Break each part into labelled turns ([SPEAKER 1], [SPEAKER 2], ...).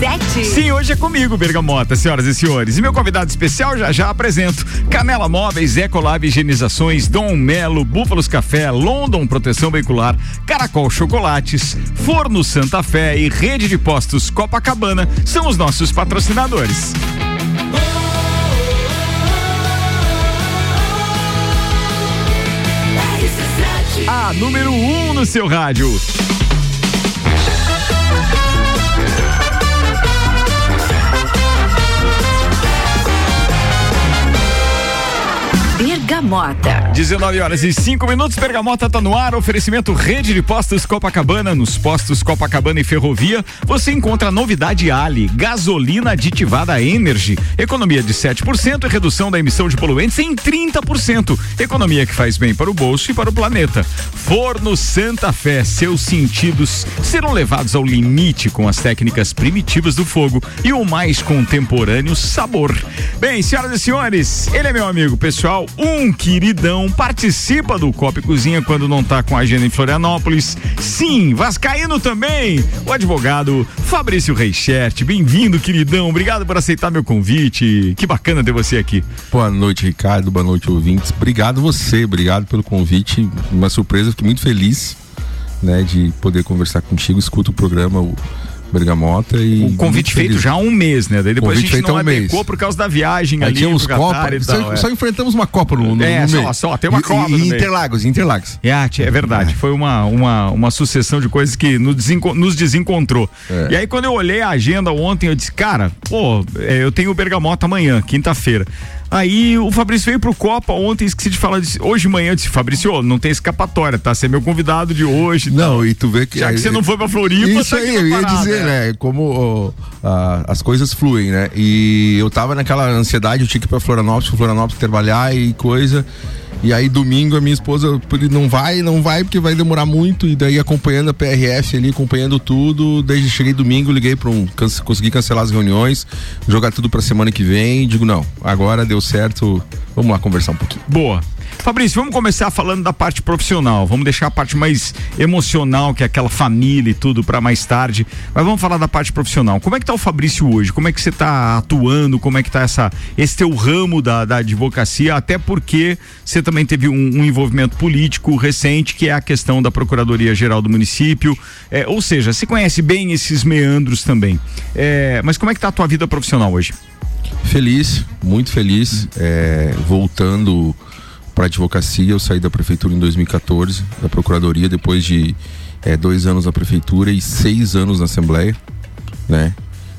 [SPEAKER 1] RC7.
[SPEAKER 2] Sim, hoje é comigo, Bergamota, senhoras e senhores. E meu convidado especial já já apresento. Canela Móveis, Ecolab Higienizações, Dom Melo, Búfalos Café, London Proteção Veicular, Caracol Chocolates, Forno Santa Fé e Rede de Postos Copacabana são os nossos patrocinadores. A número 1 um no seu rádio.
[SPEAKER 1] Bergamota.
[SPEAKER 2] 19 horas e 5 minutos, Bergamota tá no ar. Oferecimento Rede de Postos Copacabana. Nos postos Copacabana e Ferrovia, você encontra a novidade Ali, gasolina aditivada Energy. Economia de 7% e redução da emissão de poluentes em 30%. Economia que faz bem para o bolso e para o planeta. Forno Santa Fé, seus sentidos serão levados ao limite com as técnicas primitivas do fogo e o mais contemporâneo sabor. Bem, senhoras e senhores, ele é meu amigo pessoal, um queridão, participa do Copa e Cozinha quando não tá com a agenda em Florianópolis. Sim, Vascaíno também. O advogado Fabrício Reichert, bem-vindo, queridão. Obrigado por aceitar meu convite. Que bacana ter você aqui.
[SPEAKER 3] Boa noite, Ricardo. Boa noite, ouvintes. Obrigado você, obrigado pelo convite. Uma surpresa, fiquei muito feliz, né, de poder conversar contigo. Escuto o programa, o Bergamota e.
[SPEAKER 2] O convite feito já há um mês, né? Daí depois
[SPEAKER 3] convite
[SPEAKER 2] a gente não
[SPEAKER 3] um mês.
[SPEAKER 2] por causa da viagem
[SPEAKER 3] Aí
[SPEAKER 2] ali.
[SPEAKER 3] tínhamos Copa,
[SPEAKER 2] e
[SPEAKER 3] só,
[SPEAKER 2] tal, é.
[SPEAKER 3] só enfrentamos uma Copa no, no,
[SPEAKER 2] É,
[SPEAKER 3] no
[SPEAKER 2] só- só, tem uma
[SPEAKER 3] E-
[SPEAKER 2] Copa
[SPEAKER 3] E. Interlagos, Interlagos.
[SPEAKER 2] É, é verdade. Foi uma, uma, uma sucessão de coisas que nos, desenco- nos desencontrou.
[SPEAKER 3] É.
[SPEAKER 2] E aí, quando eu olhei a agenda ontem, eu disse, cara, pô, é, eu tenho o Bergamota amanhã, quinta-feira. Aí o Fabrício veio pro Copa ontem, esqueci de falar disso. Hoje de manhã eu disse, Fabrício, não tem escapatória, tá? Você é meu convidado de hoje. e
[SPEAKER 3] Não, e tu vê que.
[SPEAKER 2] Já que você não foi pra Floripa,
[SPEAKER 3] Isso
[SPEAKER 2] tá
[SPEAKER 3] aí, eu ia dizer,
[SPEAKER 2] é.
[SPEAKER 3] né? Como as coisas fluem, né? E eu tava naquela ansiedade, eu tinha que ir pra Florianópolis, pra Florianópolis trabalhar e coisa. E aí domingo a minha esposa não vai, não vai porque vai demorar muito. E daí acompanhando a PRF ali, acompanhando tudo. Desde cheguei domingo, liguei para um. consegui cancelar as reuniões, jogar tudo pra semana que vem. Digo, não, agora deu certo. Vamos lá conversar um pouquinho.
[SPEAKER 2] Boa. Fabrício, vamos começar falando da parte profissional. Vamos deixar a parte mais emocional, que é aquela família e tudo, para mais tarde. Mas vamos falar da parte profissional. Como é que tá o Fabrício hoje? Como é que você tá atuando? Como é que tá essa, esse teu ramo da, da advocacia? Até porque você também teve um, um envolvimento político recente, que é a questão da Procuradoria Geral do município. É, ou seja, você conhece bem esses meandros também. É, mas como é que tá a tua vida profissional hoje?
[SPEAKER 3] Feliz, muito feliz. é, voltando para advocacia, eu saí da prefeitura em 2014, da procuradoria, depois de é, dois anos na prefeitura e seis anos na Assembleia, né?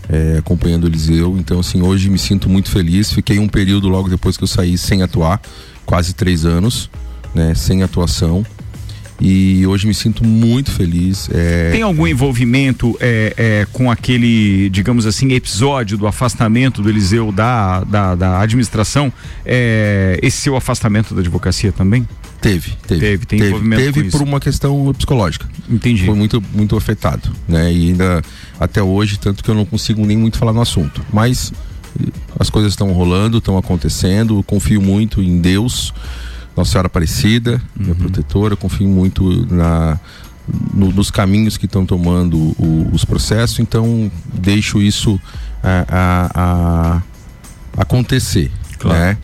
[SPEAKER 3] É, acompanhando o Eliseu. Então, assim, hoje me sinto muito feliz. Fiquei um período logo depois que eu saí sem atuar, quase três anos, né? Sem atuação. E hoje me sinto muito feliz. é,
[SPEAKER 2] Tem algum envolvimento é, é, com aquele, digamos assim, episódio do afastamento do Eliseu da, da, da administração? É, esse seu afastamento da advocacia também?
[SPEAKER 3] Teve, teve.
[SPEAKER 2] Teve, tem envolvimento
[SPEAKER 3] teve
[SPEAKER 2] isso.
[SPEAKER 3] por uma questão psicológica.
[SPEAKER 2] Entendi.
[SPEAKER 3] Foi muito, muito afetado, né? E ainda até hoje, tanto que eu não consigo nem muito falar no assunto. Mas eh, as coisas estão rolando, estão acontecendo. Confio muito em Deus, Nossa Senhora Aparecida,
[SPEAKER 2] Uhum.
[SPEAKER 3] minha protetora. Confio muito na no- nos caminhos que estão tomando o- os processos. Então deixo isso a, a- a- acontecer,
[SPEAKER 2] Claro.
[SPEAKER 3] né?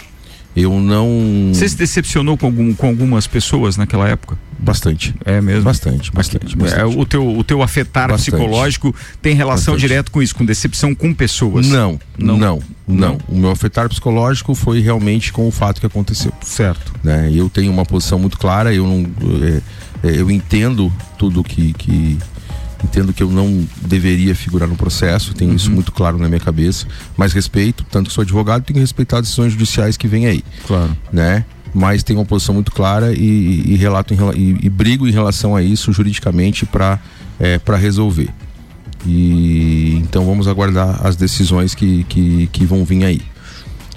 [SPEAKER 3] Eu não
[SPEAKER 2] Você se decepcionou com, algum, com algumas pessoas naquela época?
[SPEAKER 3] bastante.
[SPEAKER 2] É mesmo?
[SPEAKER 3] Bastante, bastante, bastante.
[SPEAKER 2] É, o, teu, o teu afetar
[SPEAKER 3] Bastante.
[SPEAKER 2] psicológico tem relação
[SPEAKER 3] Bastante.
[SPEAKER 2] direta com isso, com decepção com pessoas?
[SPEAKER 3] Não,
[SPEAKER 2] Não.
[SPEAKER 3] não, não,
[SPEAKER 2] Não.
[SPEAKER 3] O meu afetar psicológico foi realmente com o fato que aconteceu.
[SPEAKER 2] Certo.
[SPEAKER 3] Né? Eu tenho uma posição muito clara, eu não, é, é, eu entendo tudo que, que entendo que eu não deveria figurar no processo, tenho isso muito claro na minha cabeça, mas respeito, tanto que sou advogado, tenho que respeitar as decisões judiciais que vêm aí,
[SPEAKER 2] Claro.
[SPEAKER 3] né? Mas tenho uma posição muito clara e, e relato em e, e brigo em relação a isso juridicamente para é, resolver. E então vamos aguardar as decisões que, que, que vão vir aí.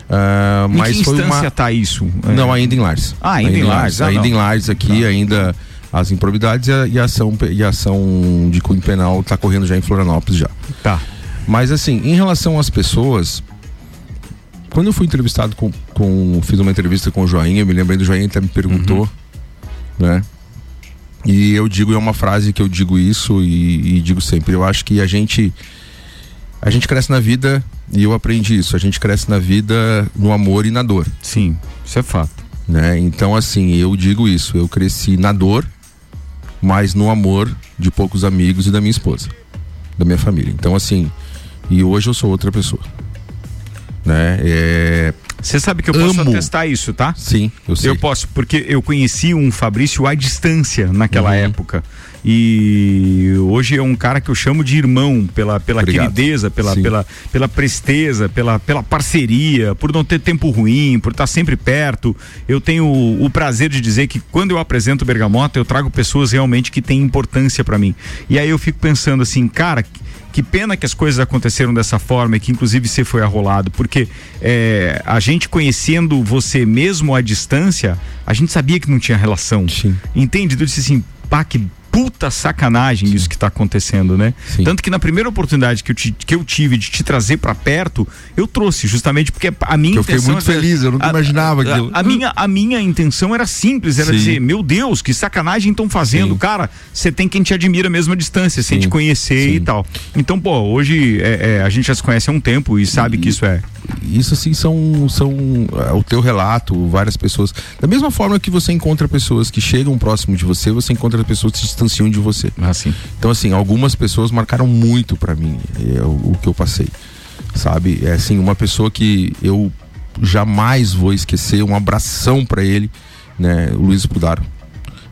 [SPEAKER 3] Ah,
[SPEAKER 2] Em
[SPEAKER 3] mas
[SPEAKER 2] que
[SPEAKER 3] foi
[SPEAKER 2] instância
[SPEAKER 3] uma
[SPEAKER 2] tá isso?
[SPEAKER 3] Não, ainda em Lares.
[SPEAKER 2] Ah, ainda em Lares, ah,
[SPEAKER 3] ainda
[SPEAKER 2] não.
[SPEAKER 3] em Lares aqui,
[SPEAKER 2] Tá.
[SPEAKER 3] ainda as improbidades e a, e a ação, e a ação de cunho penal está correndo já em Florianópolis já.
[SPEAKER 2] Tá.
[SPEAKER 3] Mas assim, em relação às pessoas, quando eu fui entrevistado com, com fiz uma entrevista com o Joinha, eu me lembrei do Joinha, até me perguntou, né? E eu digo, é uma frase que eu digo isso e, e digo sempre, eu acho que a gente A gente cresce na vida, e eu aprendi isso, a gente cresce na vida no amor e na dor.
[SPEAKER 2] Sim, isso é fato.
[SPEAKER 3] Né? Então, assim, eu digo isso, eu cresci na dor, mas no amor de poucos amigos e da minha esposa, da minha família. Então, assim, e hoje eu sou outra pessoa. Né? É,
[SPEAKER 2] você sabe que eu posso Amo. atestar isso, tá?
[SPEAKER 3] Sim, eu sei.
[SPEAKER 2] Eu posso, porque eu conheci um Fabrício à distância naquela uhum. época. E hoje é um cara que eu chamo de irmão pela, pela querideza, pela, pela, pela presteza, pela, pela parceria, por não ter tempo ruim, por estar sempre perto. Eu tenho o, o prazer de dizer que quando eu apresento Bergamota, eu trago pessoas realmente que têm importância para mim. E aí eu fico pensando assim, cara, que pena que as coisas aconteceram dessa forma e que inclusive você foi arrolado, porque é, a gente conhecendo você mesmo à distância, a gente sabia que não tinha relação. Sim. Entende? Eu disse assim, pá, que puta sacanagem Sim. isso que está acontecendo, né? Sim. Tanto que na primeira oportunidade que eu, te, que eu tive de te trazer para perto, eu trouxe, justamente porque a minha
[SPEAKER 3] eu intenção. Eu fiquei muito era, feliz, eu nunca a, imaginava.
[SPEAKER 2] A, a, minha, a minha intenção era simples, era Sim. dizer, meu Deus, que sacanagem estão fazendo. Cara, você tem quem te admira mesmo à distância, sem te conhecer e tal. Então, pô, hoje é, é, a gente já se conhece há um tempo e sabe e, que isso é.
[SPEAKER 3] Isso assim são, são é, o teu relato, várias pessoas. Da mesma forma que você encontra pessoas que chegam próximo de você, você encontra pessoas que distanciam de você.
[SPEAKER 2] Ah.
[SPEAKER 3] Então, assim, algumas pessoas marcaram muito para mim é, o, o, que eu passei. Sabe? É assim, uma pessoa que eu jamais vou esquecer, um abração para ele, né? O Luiz Pudaro.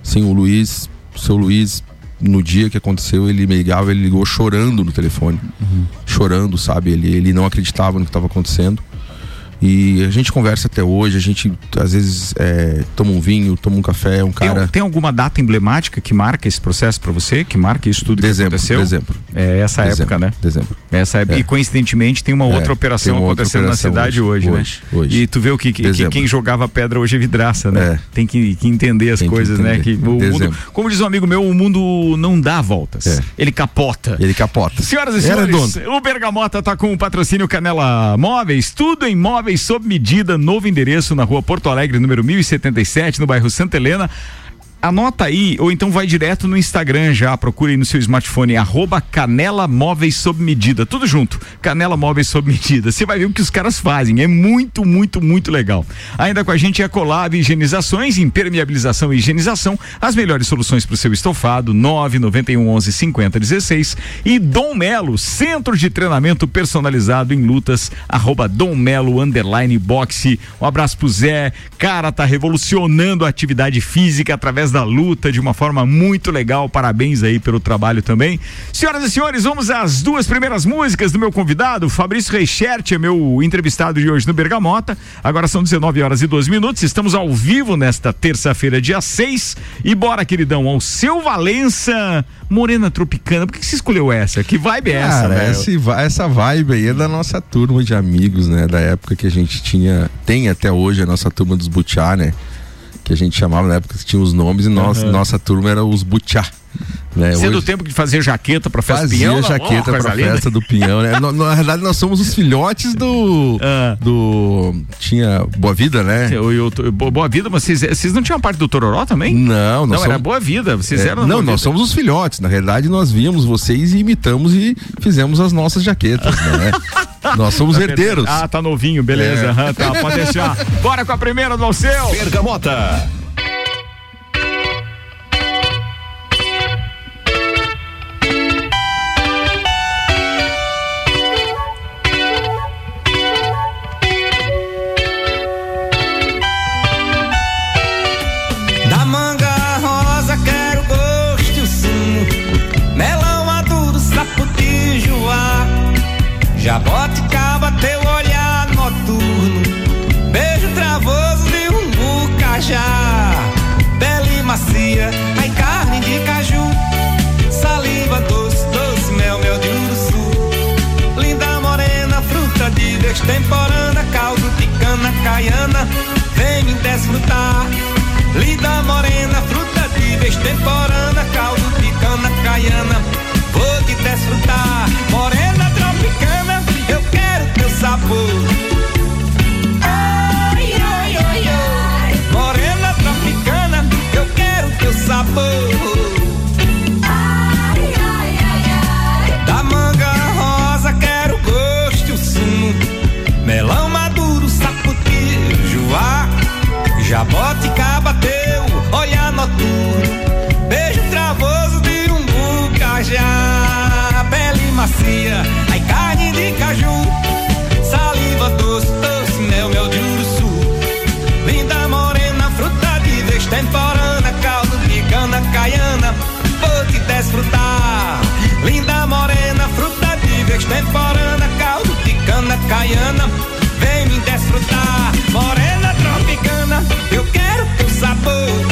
[SPEAKER 3] Sim, o Luiz, o seu Luiz, no dia que aconteceu, ele me ligava, ele ligou chorando no telefone. Uhum. Chorando, sabe? Ele, ele não acreditava no que estava acontecendo. E a gente conversa até hoje, a gente às vezes é, toma um vinho, toma um café, um cara.
[SPEAKER 2] Tem, tem alguma data emblemática que marca esse processo para você? Que marca isso tudo dezembro, que aconteceu?
[SPEAKER 3] Dezembro.
[SPEAKER 2] É essa
[SPEAKER 3] dezembro,
[SPEAKER 2] época, né?
[SPEAKER 3] Dezembro.
[SPEAKER 2] Essa época. É. E coincidentemente tem uma é, outra operação uma acontecendo outra operação na cidade hoje, hoje, né? Hoje. E tu vê o que, que, que, quem jogava pedra hoje é vidraça, né? É. Tem que, que, entender as tem coisas, né? Que o mundo, como diz um amigo meu, o mundo não dá voltas. É. Ele capota.
[SPEAKER 3] Ele capota.
[SPEAKER 2] Senhoras e senhores, o Bergamota tá com o patrocínio Canela Móveis, tudo em móveis sob medida novo endereço na rua Porto Alegre, número 1077, no bairro Santa Helena anota aí, ou então vai direto no Instagram já, procure aí no seu smartphone, arroba Canela Móveis Sob Medida, tudo junto, Canela Móveis Sob Medida, você vai ver o que os caras fazem, é muito, muito, muito legal. Ainda com a gente é Colab Higienizações, impermeabilização e higienização, as melhores soluções para o seu estofado, 991 11 50 16 e Dom Melo, centro de treinamento personalizado em lutas, arroba Dom Melo, underline boxe, um abraço pro Zé, cara, tá revolucionando a atividade física através através da luta de uma forma muito legal. Parabéns aí pelo trabalho também. Senhoras e senhores, vamos às duas primeiras músicas do meu convidado, Fabrício Reichert, é meu entrevistado de hoje no Bergamota. Agora são 19 horas e 12 minutos. Estamos ao vivo nesta terça-feira, dia 6. E bora, queridão, ao seu Valença, Morena Tropicana. Por que você escolheu essa? Que vibe é Cara,
[SPEAKER 3] essa, esse, essa vibe aí é da nossa turma de amigos, né? Da época que a gente tinha, tem até hoje a nossa turma dos Butiá, né? Que a gente chamava na época que tinha os nomes e nossa, uhum. nossa turma era os Butiá.
[SPEAKER 2] Né? Você é do tempo de fazer jaqueta pra festa
[SPEAKER 3] Fazia
[SPEAKER 2] Pinhão?
[SPEAKER 3] Jaqueta linda. festa do Pinhão, né? na, na verdade, nós somos os filhotes do. Ah. do tinha Boa Vida, né?
[SPEAKER 2] Eu, eu, eu, boa Vida, mas vocês, vocês não tinham parte do Tororó também?
[SPEAKER 3] Não,
[SPEAKER 2] não. Somos... era Boa Vida. Vocês é, eram.
[SPEAKER 3] Não, nós somos os filhotes. Na verdade, nós víamos vocês e imitamos e fizemos as nossas jaquetas, né? Nós somos tá herdeiros.
[SPEAKER 2] Ah, tá novinho, beleza. É. Uhum, tá, pode deixar. Bora com a primeira do Alceu.
[SPEAKER 1] Bergamota.
[SPEAKER 4] Temporana, caldo de cana, caiana. Vou te desfrutar, morena tropicana. Eu quero teu sabor. Ai, ai, ai, ai. Morena tropicana, eu quero teu sabor. Melão maduro, saputi, juá, jaboticaba. alegria, ai carne de caju, saliva doce, doce, mel, mel de urso, linda morena, fruta de vez temporana, caldo de cana caiana, vou te desfrutar, linda morena, fruta de vez temporana, caldo de cana caiana, vem me desfrutar, morena tropicana, eu quero teu sabor.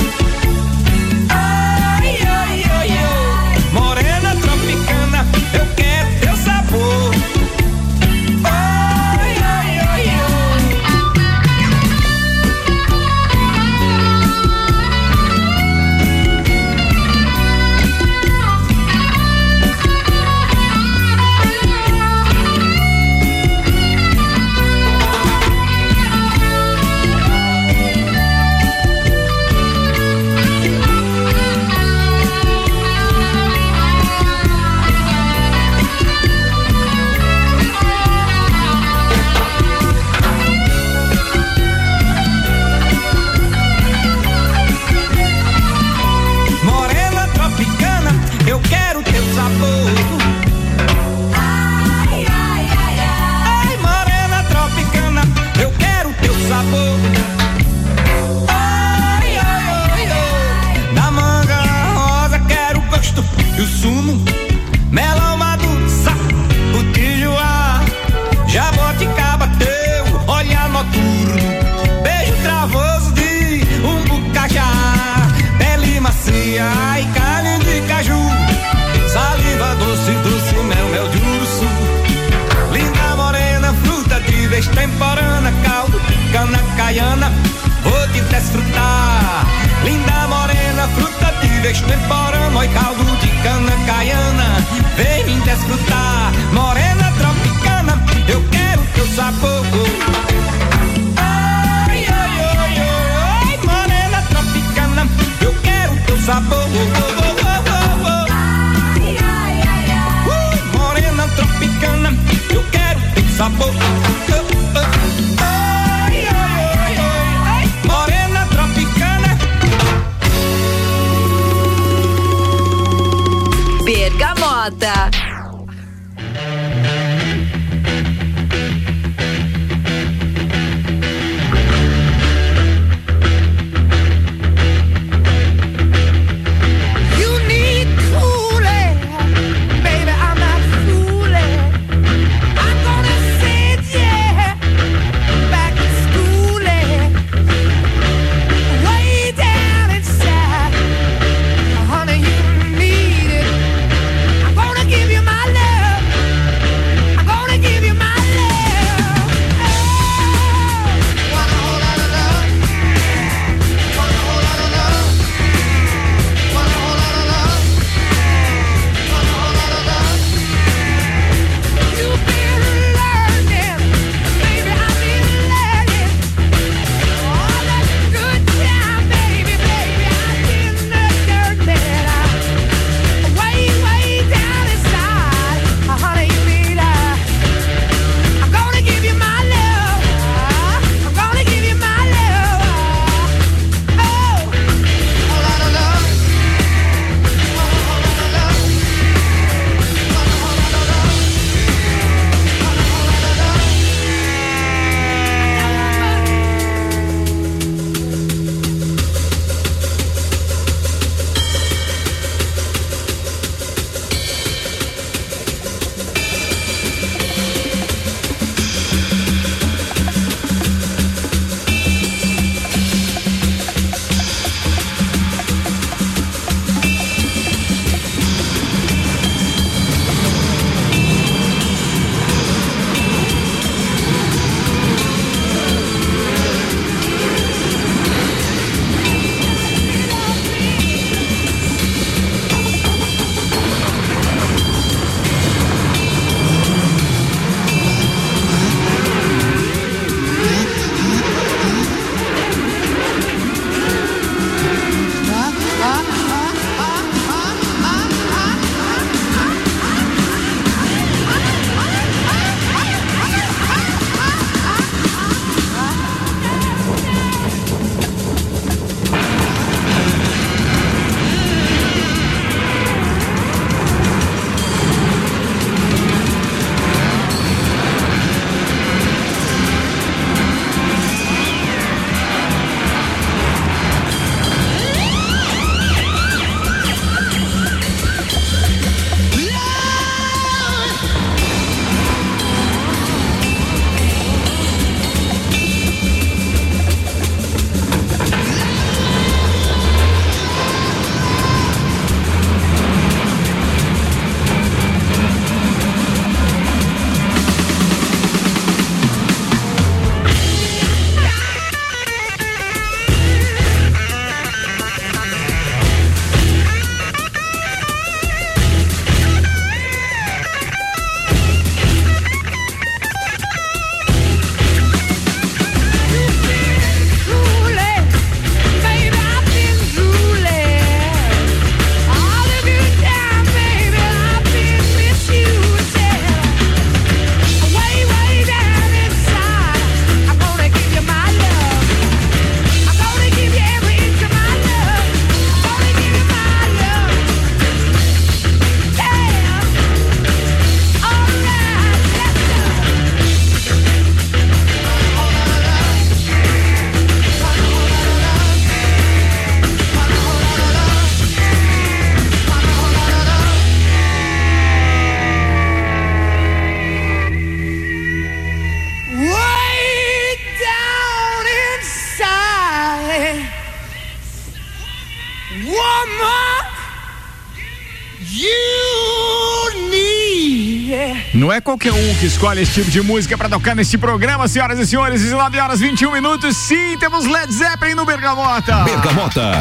[SPEAKER 2] Que escolhe esse tipo de música pra tocar nesse programa, senhoras e senhores. 19 horas 21 minutos. Sim, temos Led Zeppelin no Bergamota.
[SPEAKER 5] Bergamota.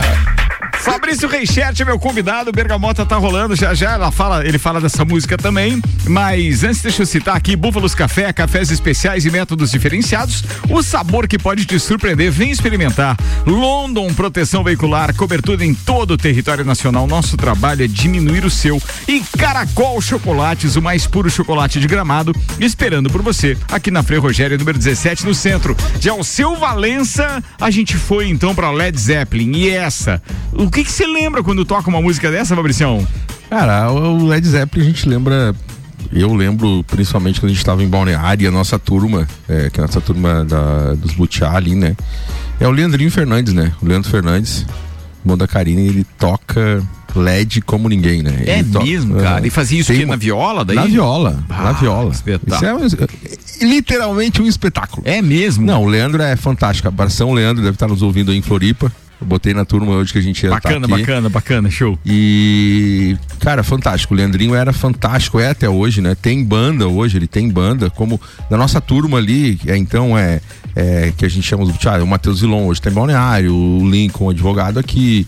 [SPEAKER 2] Fabrício Reichert é meu convidado, o Bergamota tá rolando, já já ela fala, ele fala dessa música também, mas antes deixa eu citar aqui Búfalos Café, cafés especiais e métodos diferenciados, o sabor que pode te surpreender, vem experimentar. London Proteção Veicular, cobertura em todo o território nacional, nosso trabalho é diminuir o seu. E Caracol Chocolates, o mais puro chocolate de gramado, esperando por você, aqui na Frei Rogério, número 17, no centro. De Alceu Valença, a gente foi então pra Led Zeppelin, e essa, o que que você lembra quando toca uma música dessa, Fabricião?
[SPEAKER 3] Cara, o Led Zeppelin a gente lembra. Eu lembro principalmente quando a gente estava em Balneário, a nossa turma, é, que é a nossa turma da, dos Butiá ali, né? É o Leandrinho Fernandes, né? O Leandro Fernandes, irmão da Karine, ele toca LED como ninguém, né?
[SPEAKER 2] É
[SPEAKER 3] Ele to-
[SPEAKER 2] mesmo, cara?
[SPEAKER 3] É.
[SPEAKER 2] E fazia isso
[SPEAKER 3] uma-
[SPEAKER 2] na viola daí?
[SPEAKER 3] Na viola,
[SPEAKER 2] Ah,
[SPEAKER 3] na viola.
[SPEAKER 2] espetáculo.
[SPEAKER 3] Isso é, um- literalmente um espetáculo.
[SPEAKER 2] É mesmo?
[SPEAKER 3] Não, o Leandro é fantástico. Abração, Leandro, deve estar nos ouvindo aí em Floripa. Eu botei na turma hoje que a gente ia estar
[SPEAKER 2] Bacana,
[SPEAKER 3] aqui.
[SPEAKER 2] bacana, bacana, show.
[SPEAKER 3] E, cara, fantástico. O Leandrinho era fantástico, é até hoje, né? Tem banda hoje, ele tem banda. Como na nossa turma ali, é, então é, é que a gente chama ah, o Matheus Zilon, hoje tem Balneário, o Lincoln, advogado aqui,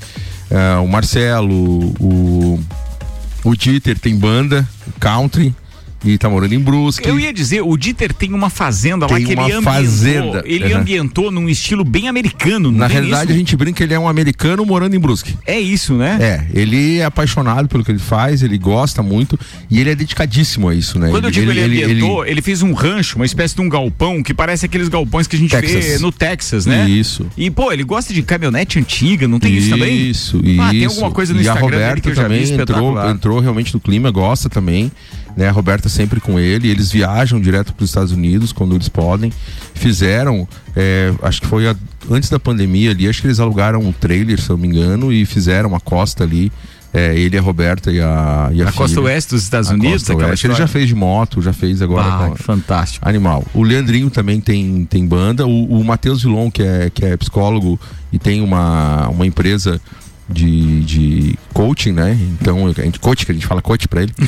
[SPEAKER 3] é, o Marcelo, o, o Dieter tem banda, o Country, e tá morando em Brusque.
[SPEAKER 2] Eu ia dizer, o Dieter tem uma fazenda lá
[SPEAKER 3] Tem
[SPEAKER 2] que ele
[SPEAKER 3] uma
[SPEAKER 2] ambientou.
[SPEAKER 3] fazenda.
[SPEAKER 2] Ele
[SPEAKER 3] Uhum.
[SPEAKER 2] ambientou num estilo bem americano,
[SPEAKER 3] Na
[SPEAKER 2] tem
[SPEAKER 3] realidade,
[SPEAKER 2] isso?
[SPEAKER 3] a gente brinca que ele é um americano morando em Brusque.
[SPEAKER 2] É isso, né?
[SPEAKER 3] É, ele é apaixonado pelo que ele faz, ele gosta muito e ele é dedicadíssimo a isso, né?
[SPEAKER 2] Quando eu digo ele, ambientou, ele, fez um rancho, uma espécie de um galpão que parece aqueles galpões que a gente vê
[SPEAKER 3] Texas.
[SPEAKER 2] no Texas, né?
[SPEAKER 3] Isso.
[SPEAKER 2] E, pô, ele gosta de caminhonete antiga, não tem isso, também?
[SPEAKER 3] Isso,
[SPEAKER 2] Ah, tem
[SPEAKER 3] isso.
[SPEAKER 2] alguma coisa no
[SPEAKER 3] e
[SPEAKER 2] Instagram
[SPEAKER 3] a Roberta
[SPEAKER 2] que eu já vi
[SPEAKER 3] também entrou, entrou realmente no clima, gosta também. Né, a Roberta sempre com ele, eles viajam direto para os Estados Unidos quando eles podem. Fizeram, é, acho que foi a- antes da pandemia ali, acho que eles alugaram um trailer, se eu não me engano, e fizeram uma costa ali. é, ele, a Roberta e a, e a
[SPEAKER 2] A costa oeste dos Estados
[SPEAKER 3] A
[SPEAKER 2] Unidos,
[SPEAKER 3] costa oeste. Ele já fez de moto, já fez agora
[SPEAKER 2] Ah,
[SPEAKER 3] com-
[SPEAKER 2] fantástico.
[SPEAKER 3] Animal. O Leandrinho também tem, tem banda. O, o Matheus Vilon, que é, que é psicólogo e tem uma, uma empresa de, de coaching, né? Então, a gente, coach, que a gente fala coach pra ele.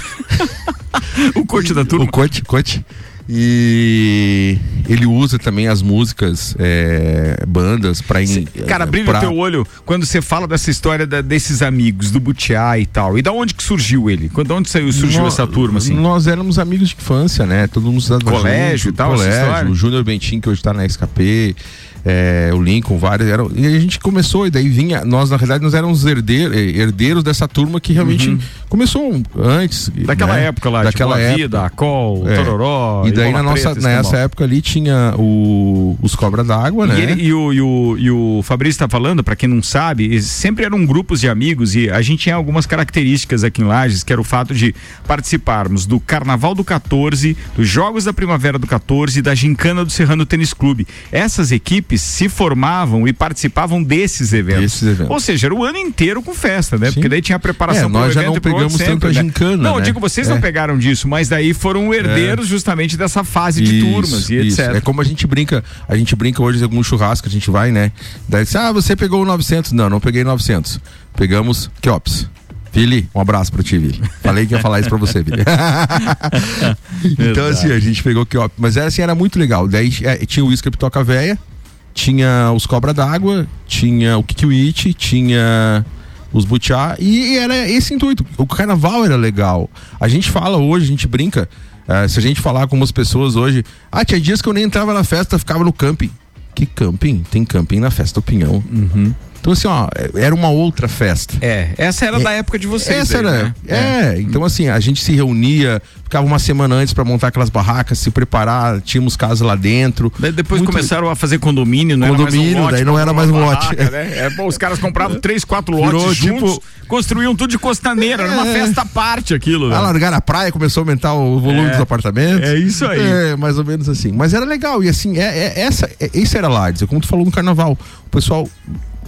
[SPEAKER 2] O corte da turma.
[SPEAKER 3] O coach, coach. E ele usa também as músicas, é, bandas pra... in-
[SPEAKER 2] Cara, brilha
[SPEAKER 3] pra-
[SPEAKER 2] o teu olho quando você fala dessa história da- desses amigos, do Butiá e tal. E da onde que surgiu ele? Quando onde saiu, surgiu essa turma, assim?
[SPEAKER 3] Nós éramos amigos de infância, né? Todo mundo estudava
[SPEAKER 2] Colégio
[SPEAKER 3] junto,
[SPEAKER 2] e tal?
[SPEAKER 3] Colégio, o Júnior Bentin, que hoje tá na SKP, é, o Lincoln, vários. Eram, e a gente começou, e daí vinha. Nós, na realidade, nós éramos herdeiros, herdeiros dessa turma que realmente começou antes.
[SPEAKER 2] Uhum. Daquela
[SPEAKER 3] né?
[SPEAKER 2] época lá,
[SPEAKER 3] Daquela
[SPEAKER 2] tipo,
[SPEAKER 3] época.
[SPEAKER 2] vida, a Col,
[SPEAKER 3] É.
[SPEAKER 2] Tororó.
[SPEAKER 3] E daí, na nossa,
[SPEAKER 2] Preta,
[SPEAKER 3] nessa época ali, tinha o, os Cobra d'Água, né?
[SPEAKER 2] E, ele- e o, e, o, e o Fabrício tá falando, pra quem não sabe, sempre eram grupos de amigos e a gente tinha algumas características aqui em Lages, que era o fato de participarmos do Carnaval do 14, dos Jogos da Primavera do 14 e da Gincana do Serrano Tênis Clube. Essas equipes se formavam e participavam desses eventos.
[SPEAKER 3] Eventos.
[SPEAKER 2] Ou seja, era o ano inteiro com festa, né?
[SPEAKER 3] Sim.
[SPEAKER 2] Porque daí tinha a preparação
[SPEAKER 3] É, nós já não pegamos tanto
[SPEAKER 2] sempre,
[SPEAKER 3] a
[SPEAKER 2] né?
[SPEAKER 3] gincana,
[SPEAKER 2] Não, eu
[SPEAKER 3] né?
[SPEAKER 2] digo, vocês não
[SPEAKER 3] É.
[SPEAKER 2] pegaram disso, mas daí foram herdeiros justamente dessa fase de turmas e
[SPEAKER 3] isso.
[SPEAKER 2] etc.
[SPEAKER 3] É como a gente brinca, a gente brinca hoje em algum churrasco, a gente vai, né? Daí diz, ah, você pegou o 900. Não, não peguei 900. Pegamos Keops. Vili, um abraço pra ti, Vili. Falei que ia falar isso pra você, Vili. então, assim, a gente pegou Keops. Mas era, assim, era muito legal. Daí é, tinha o Isca Pitoca Véia, tinha os Cobra d'Água, tinha o Kikiwit, tinha os Butiá, e era esse intuito. O carnaval era legal. A gente fala hoje, a gente brinca. eh, se a gente falar com umas pessoas hoje, ah, tinha dias que eu nem entrava na festa, ficava no camping. Que camping? Tem camping na festa do Pinhão. Então, assim, ó, era uma outra festa.
[SPEAKER 2] É, essa era da época de vocês.
[SPEAKER 3] Essa
[SPEAKER 2] aí,
[SPEAKER 3] era.
[SPEAKER 2] né?
[SPEAKER 3] É, então assim, a gente se reunia, ficava uma semana antes pra montar aquelas barracas, se preparar, tínhamos casa lá dentro.
[SPEAKER 2] Daí depois
[SPEAKER 3] Muito-
[SPEAKER 2] começaram a fazer condomínio, não
[SPEAKER 3] Condomínio,
[SPEAKER 2] era mais um lote.
[SPEAKER 3] daí não era mais um
[SPEAKER 2] barraca,
[SPEAKER 3] lote.
[SPEAKER 2] Né? É, bom, os caras compravam três, quatro
[SPEAKER 3] Virou,
[SPEAKER 2] lotes juntos,
[SPEAKER 3] tipo-
[SPEAKER 2] construíam tudo de costaneira, era uma
[SPEAKER 3] É.
[SPEAKER 2] festa à parte aquilo. né?
[SPEAKER 3] Alargar a praia, começou a aumentar o volume
[SPEAKER 2] É.
[SPEAKER 3] dos apartamentos.
[SPEAKER 2] É isso aí.
[SPEAKER 3] É, mais ou menos assim. Mas era legal. E assim, é, é- essa, é, isso era Lages. É como tu falou no carnaval. O pessoal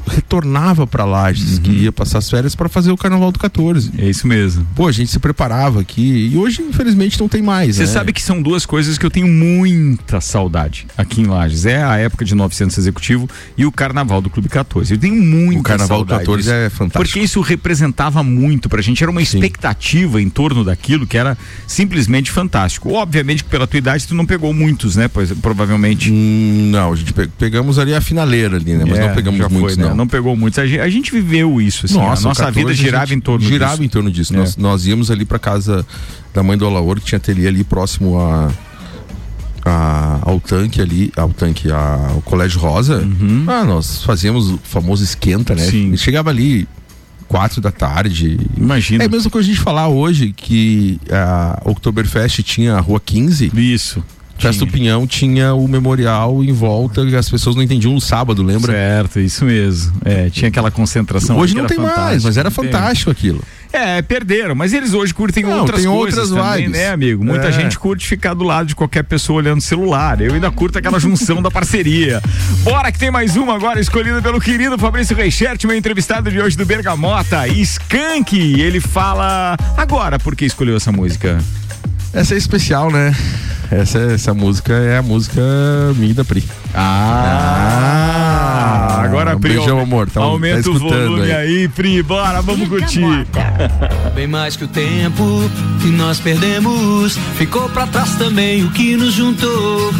[SPEAKER 3] retornava para Lages, uhum. que ia passar as férias para fazer o Carnaval do 14.
[SPEAKER 2] É isso mesmo.
[SPEAKER 3] Pô, a gente se preparava aqui e hoje, infelizmente, não tem mais.
[SPEAKER 2] Você
[SPEAKER 3] né?
[SPEAKER 2] sabe que são duas coisas que eu tenho muita saudade aqui em Lages. É a época de 900 executivo e o Carnaval do Clube 14. Eu tenho muita
[SPEAKER 3] O Carnaval
[SPEAKER 2] saudade
[SPEAKER 3] do 14
[SPEAKER 2] disso,
[SPEAKER 3] é fantástico.
[SPEAKER 2] Porque isso representava muito pra gente. Era uma
[SPEAKER 3] Sim.
[SPEAKER 2] expectativa em torno daquilo que era simplesmente fantástico. Obviamente que pela tua idade tu não pegou muitos, né? Pois, provavelmente.
[SPEAKER 3] Hum, não, a gente pe- pegamos ali a finaleira ali, né? Mas
[SPEAKER 2] É,
[SPEAKER 3] não pegamos muitos,
[SPEAKER 2] foi, né?
[SPEAKER 3] não.
[SPEAKER 2] Não pegou muitos. A gente, a gente viveu isso, assim.
[SPEAKER 3] Nossa,
[SPEAKER 2] a nossa
[SPEAKER 3] 14
[SPEAKER 2] vida girava em torno
[SPEAKER 3] girava
[SPEAKER 2] disso.
[SPEAKER 3] em torno disso.
[SPEAKER 2] É.
[SPEAKER 3] Nós, nós íamos ali para casa da mãe do Alaor, que tinha ateliê ali próximo a, a- ao tanque ali, ao tanque, a- ao Colégio Rosa. Ah, nós fazíamos o famoso esquenta, né?
[SPEAKER 2] Uhum. Sim.
[SPEAKER 3] E chegava ali quatro da tarde.
[SPEAKER 2] Imagina.
[SPEAKER 3] É a mesma coisa a gente falar hoje que a Oktoberfest tinha a Rua 15.
[SPEAKER 2] Isso.
[SPEAKER 3] Festa do
[SPEAKER 2] Tinha.
[SPEAKER 3] Pinhão tinha o memorial em volta, que as pessoas não entendiam no sábado, lembra?
[SPEAKER 2] Certo, isso mesmo. É, tinha aquela concentração.
[SPEAKER 3] Hoje não tem
[SPEAKER 2] era
[SPEAKER 3] mais, mas era
[SPEAKER 2] Tem.
[SPEAKER 3] fantástico aquilo.
[SPEAKER 2] É, perderam, mas eles hoje curtem
[SPEAKER 3] Não,
[SPEAKER 2] outras
[SPEAKER 3] tem
[SPEAKER 2] coisas
[SPEAKER 3] outras
[SPEAKER 2] também,
[SPEAKER 3] vibes.
[SPEAKER 2] né, amigo? Muita
[SPEAKER 3] É.
[SPEAKER 2] gente curte ficar do lado de qualquer pessoa olhando o celular. Eu ainda curto aquela junção da parceria. Bora que tem mais uma agora, escolhida pelo querido Fabrício Reichert, meu entrevistado de hoje do Bergamota, Skank. Ele fala agora por que escolheu essa música.
[SPEAKER 3] Essa é especial, né? Essa, essa música é a música minha e da Pri.
[SPEAKER 2] Ah, agora
[SPEAKER 3] um
[SPEAKER 2] Pri,
[SPEAKER 3] beijão, amor. Tá- tá
[SPEAKER 2] aumenta o
[SPEAKER 3] escutando
[SPEAKER 2] volume aí.
[SPEAKER 3] aí.
[SPEAKER 2] Pri, bora, vamos curtir.
[SPEAKER 6] Bem mais que o tempo que nós perdemos, ficou pra trás também o que nos juntou.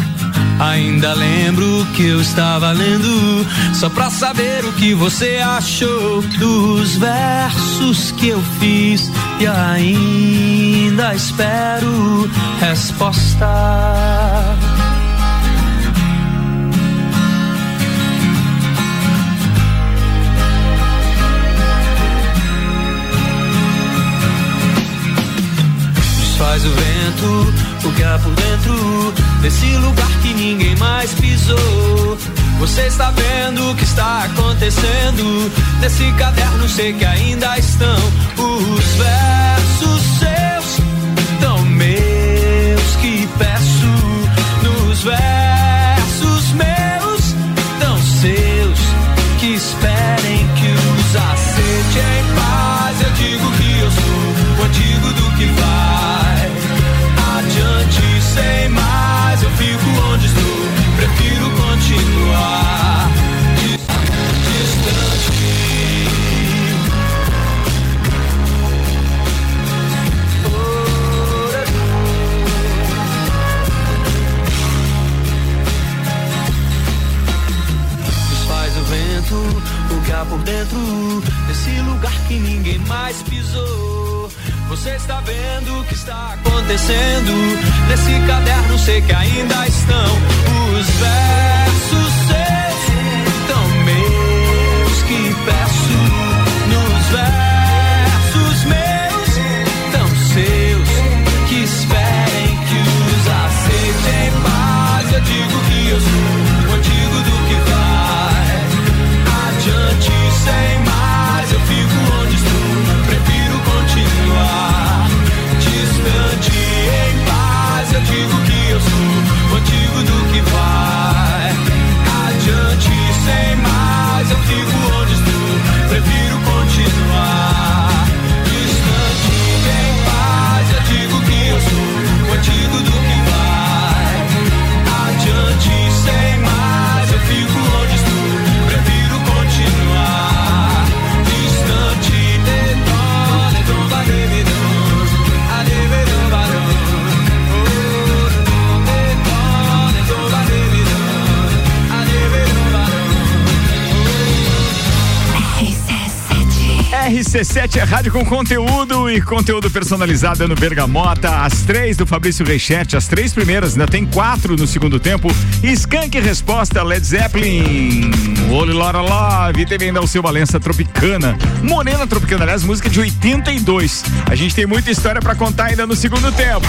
[SPEAKER 6] Ainda lembro que eu estava lendo, só pra saber o que você achou dos versos que eu fiz e ainda espero resposta. Desfaz o vento, há por dentro desse lugar que ninguém mais pisou. Você está vendo o que está acontecendo nesse caderno? Sei que ainda estão os versos seus, tão meus que peço nos versos dentro desse lugar que ninguém mais pisou. Você está vendo o que está acontecendo nesse caderno? Sei que ainda estão os versos seus, tão meus que peço
[SPEAKER 2] RC7 é rádio com conteúdo e conteúdo personalizado é no Bergamota. As três do Fabrício Reichert, as três primeiras, ainda tem quatro no segundo tempo. Skank Resposta, Led Zeppelin, Olho Lora Love, teve ainda o seu Valença Tropicana. Morena Tropicana, aliás, música de 82. A gente tem muita história pra contar ainda no segundo tempo.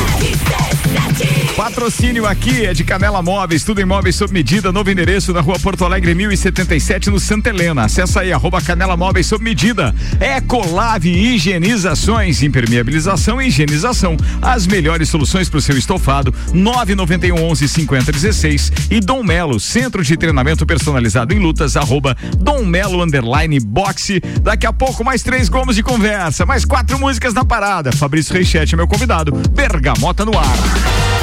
[SPEAKER 2] Patrocínio aqui é de Canela Móveis, tudo em móveis sob medida, novo endereço na rua Porto Alegre 1077 no Santa Helena. Acesse aí, arroba Canela Móveis sob medida. É Ecolave Higienizações, impermeabilização e higienização. As melhores soluções para o seu estofado. 991 11 50 16 e Dom Melo, Centro de Treinamento Personalizado em Lutas, arroba Dom Melo Underline Boxe. Daqui a pouco mais três gomos de conversa, mais quatro músicas na parada. Fabrício Reichete é meu convidado. Bergamota no ar.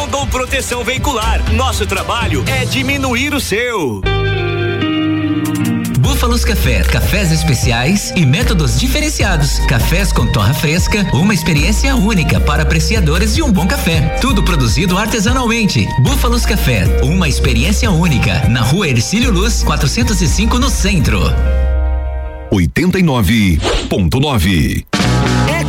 [SPEAKER 7] Rondon Proteção Veicular. Nosso trabalho é diminuir o seu.
[SPEAKER 8] Búfalos Café, cafés especiais e métodos diferenciados. Cafés com torra fresca, uma experiência única para apreciadores de um bom café. Tudo produzido artesanalmente. Búfalos Café, uma experiência única. Na rua Ercílio Luz, 405 no centro.
[SPEAKER 9] 89.9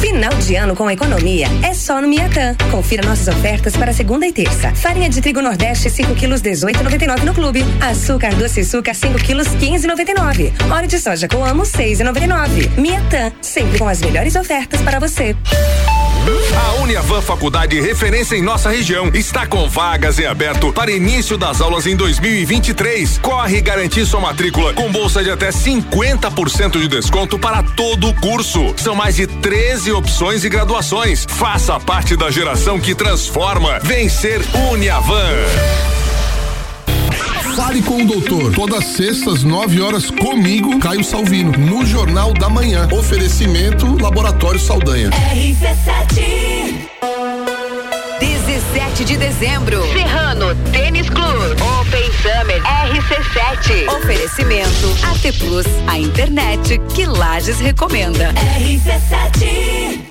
[SPEAKER 10] Final de ano com economia é só no Miatã. Confira nossas ofertas para segunda e terça. Farinha de trigo Nordeste 5 quilos 18,99 no clube. Açúcar doce açúcar 5 quilos 15,99. Óleo de soja Coamo 6,99. Miatã, sempre com as melhores ofertas para você.
[SPEAKER 11] A Uniavan Faculdade referência em nossa região está com vagas em aberto para início das aulas em 2023. Corre garantir sua matrícula com bolsa de até 50% de desconto para todo o curso. São mais de 13 opções e graduações. Faça parte da geração que transforma. Vencer Uniavan.
[SPEAKER 12] Fale com o doutor. Todas sextas, 9 horas, comigo, Caio Salvino, no Jornal da Manhã. Oferecimento Laboratório Saldanha.
[SPEAKER 1] RC7 17 de dezembro. Serrano Tênis Clube. Open Summer RC7. Oferecimento AT Plus, a internet que Lages recomenda. RC7.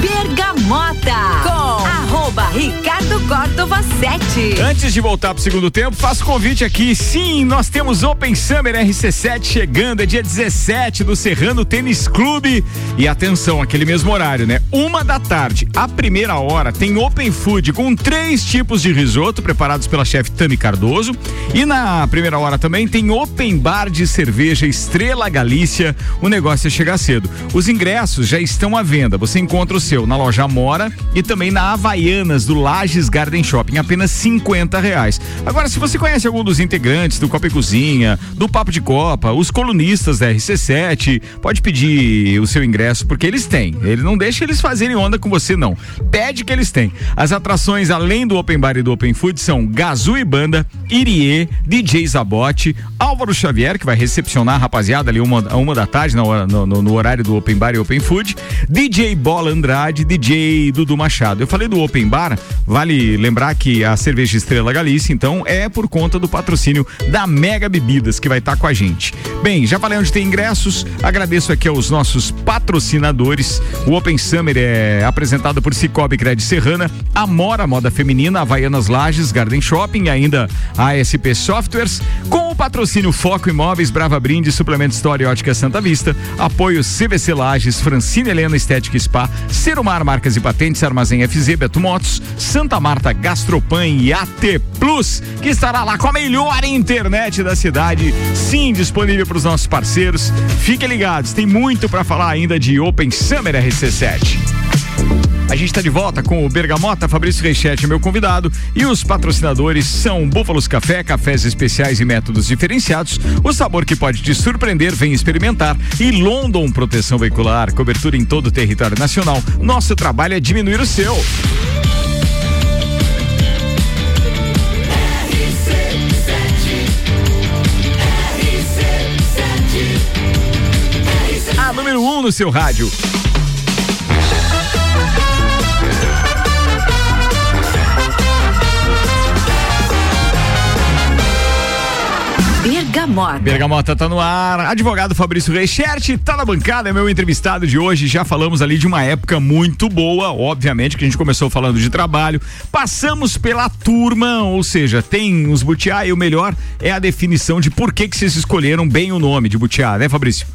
[SPEAKER 1] Bergamota com arroba Ricardo Córdova 7.
[SPEAKER 2] Antes de voltar pro segundo tempo, faço convite aqui. Sim, nós temos Open Summer RC7 chegando, é dia 17 do Serrano Tênis Clube. E atenção, aquele mesmo horário, né? Uma da tarde, a primeira hora, tem Open Food com três tipos de risoto preparados pela chefe Tami Cardoso. E na primeira hora também tem Open Bar de cerveja Estrela Galícia. O negócio é chegar cedo. Os ingressos já estão à venda. Você encontra os na loja Amora e também na Havaianas do Lages Garden Shopping, apenas 50 reais. Agora, se você conhece algum dos integrantes do Copa e Cozinha, do Papo de Copa, os colunistas da RC7, pode pedir o seu ingresso, porque eles têm. Ele não deixa eles fazerem onda com você, não. Pede que eles têm. As atrações, além do Open Bar e do Open Food, são Gazu e Banda, Irie, DJ Zabote, Álvaro Xavier, que vai recepcionar a rapaziada ali uma, uma da tarde, no, no, no horário do Open Bar e Open Food, DJ Bola Andrade, Andrade, DJ Dudu Machado. Eu falei do Open Bar, vale lembrar que a cerveja Estrela Galícia, então, é por conta do patrocínio da Mega Bebidas, que vai estar tá com a gente. Bem, já falei onde tem ingressos, agradeço aqui aos nossos patrocinadores. O Open Summer é apresentado por Cicobi Cred Serrana, Amora Moda Feminina, Havaianas Lages, Garden Shopping ainda ASP Softwares, com o patrocínio Foco Imóveis, Brava Brinde, Suplemento História Ótica Santa Vista, apoio CVC Lages, Francine Helena Estética Spa, Serumar Marcas e Patentes, Armazém FZ, Beto Motos, Santa Marta Gastropan e AT Plus, que estará lá com a melhor internet da cidade, sim, disponível para os nossos parceiros. Fiquem ligados, tem muito para falar ainda de Open Summer RC7. A gente está de volta com o Bergamota, Fabrício Reichete, meu convidado, e os patrocinadores são Búfalos Café, cafés especiais e métodos diferenciados. O sabor que pode te surpreender, vem experimentar. E London Proteção Veicular, cobertura em todo o território nacional. Nosso trabalho é diminuir o seu. A número 1 um no seu rádio.
[SPEAKER 1] Bergamota.
[SPEAKER 2] Bergamota tá no ar. Advogado Fabrício Reichert tá na bancada, é meu entrevistado de hoje. Já falamos ali de uma época muito boa, obviamente, que a gente começou falando de trabalho. Passamos pela turma, ou seja, tem os butiá e o melhor é a definição de por que que vocês escolheram bem o nome de butiá, né, Fabrício?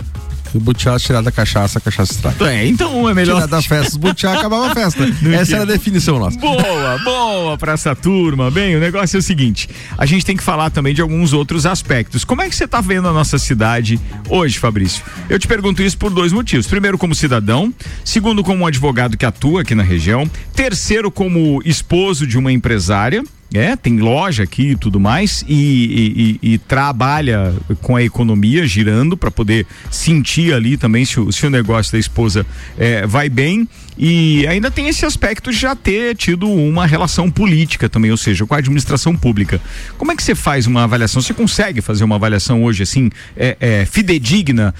[SPEAKER 3] O butiá tirar da cachaça, a cachaça estraga.
[SPEAKER 2] É, então é melhor.
[SPEAKER 3] Tirar da festa, butiá acabava a festa. Essa era a definição nossa.
[SPEAKER 2] Boa, boa pra essa turma. Bem, o negócio é o seguinte: a gente tem que falar também de alguns outros aspectos. Como é que você tá vendo a nossa cidade hoje, Fabrício? Eu te pergunto isso por dois motivos. Primeiro, como cidadão. Segundo, como um advogado que atua aqui na região. Terceiro, como esposo de uma empresária. É, tem loja aqui e tudo mais e, e, e, trabalha com a economia girando para poder sentir ali também se o, se o negócio da esposa é, vai bem e ainda tem esse aspecto de já ter tido uma relação política também, ou seja, com a administração pública. Como é que você faz uma avaliação? Você consegue fazer uma avaliação hoje assim é, é fidedigna?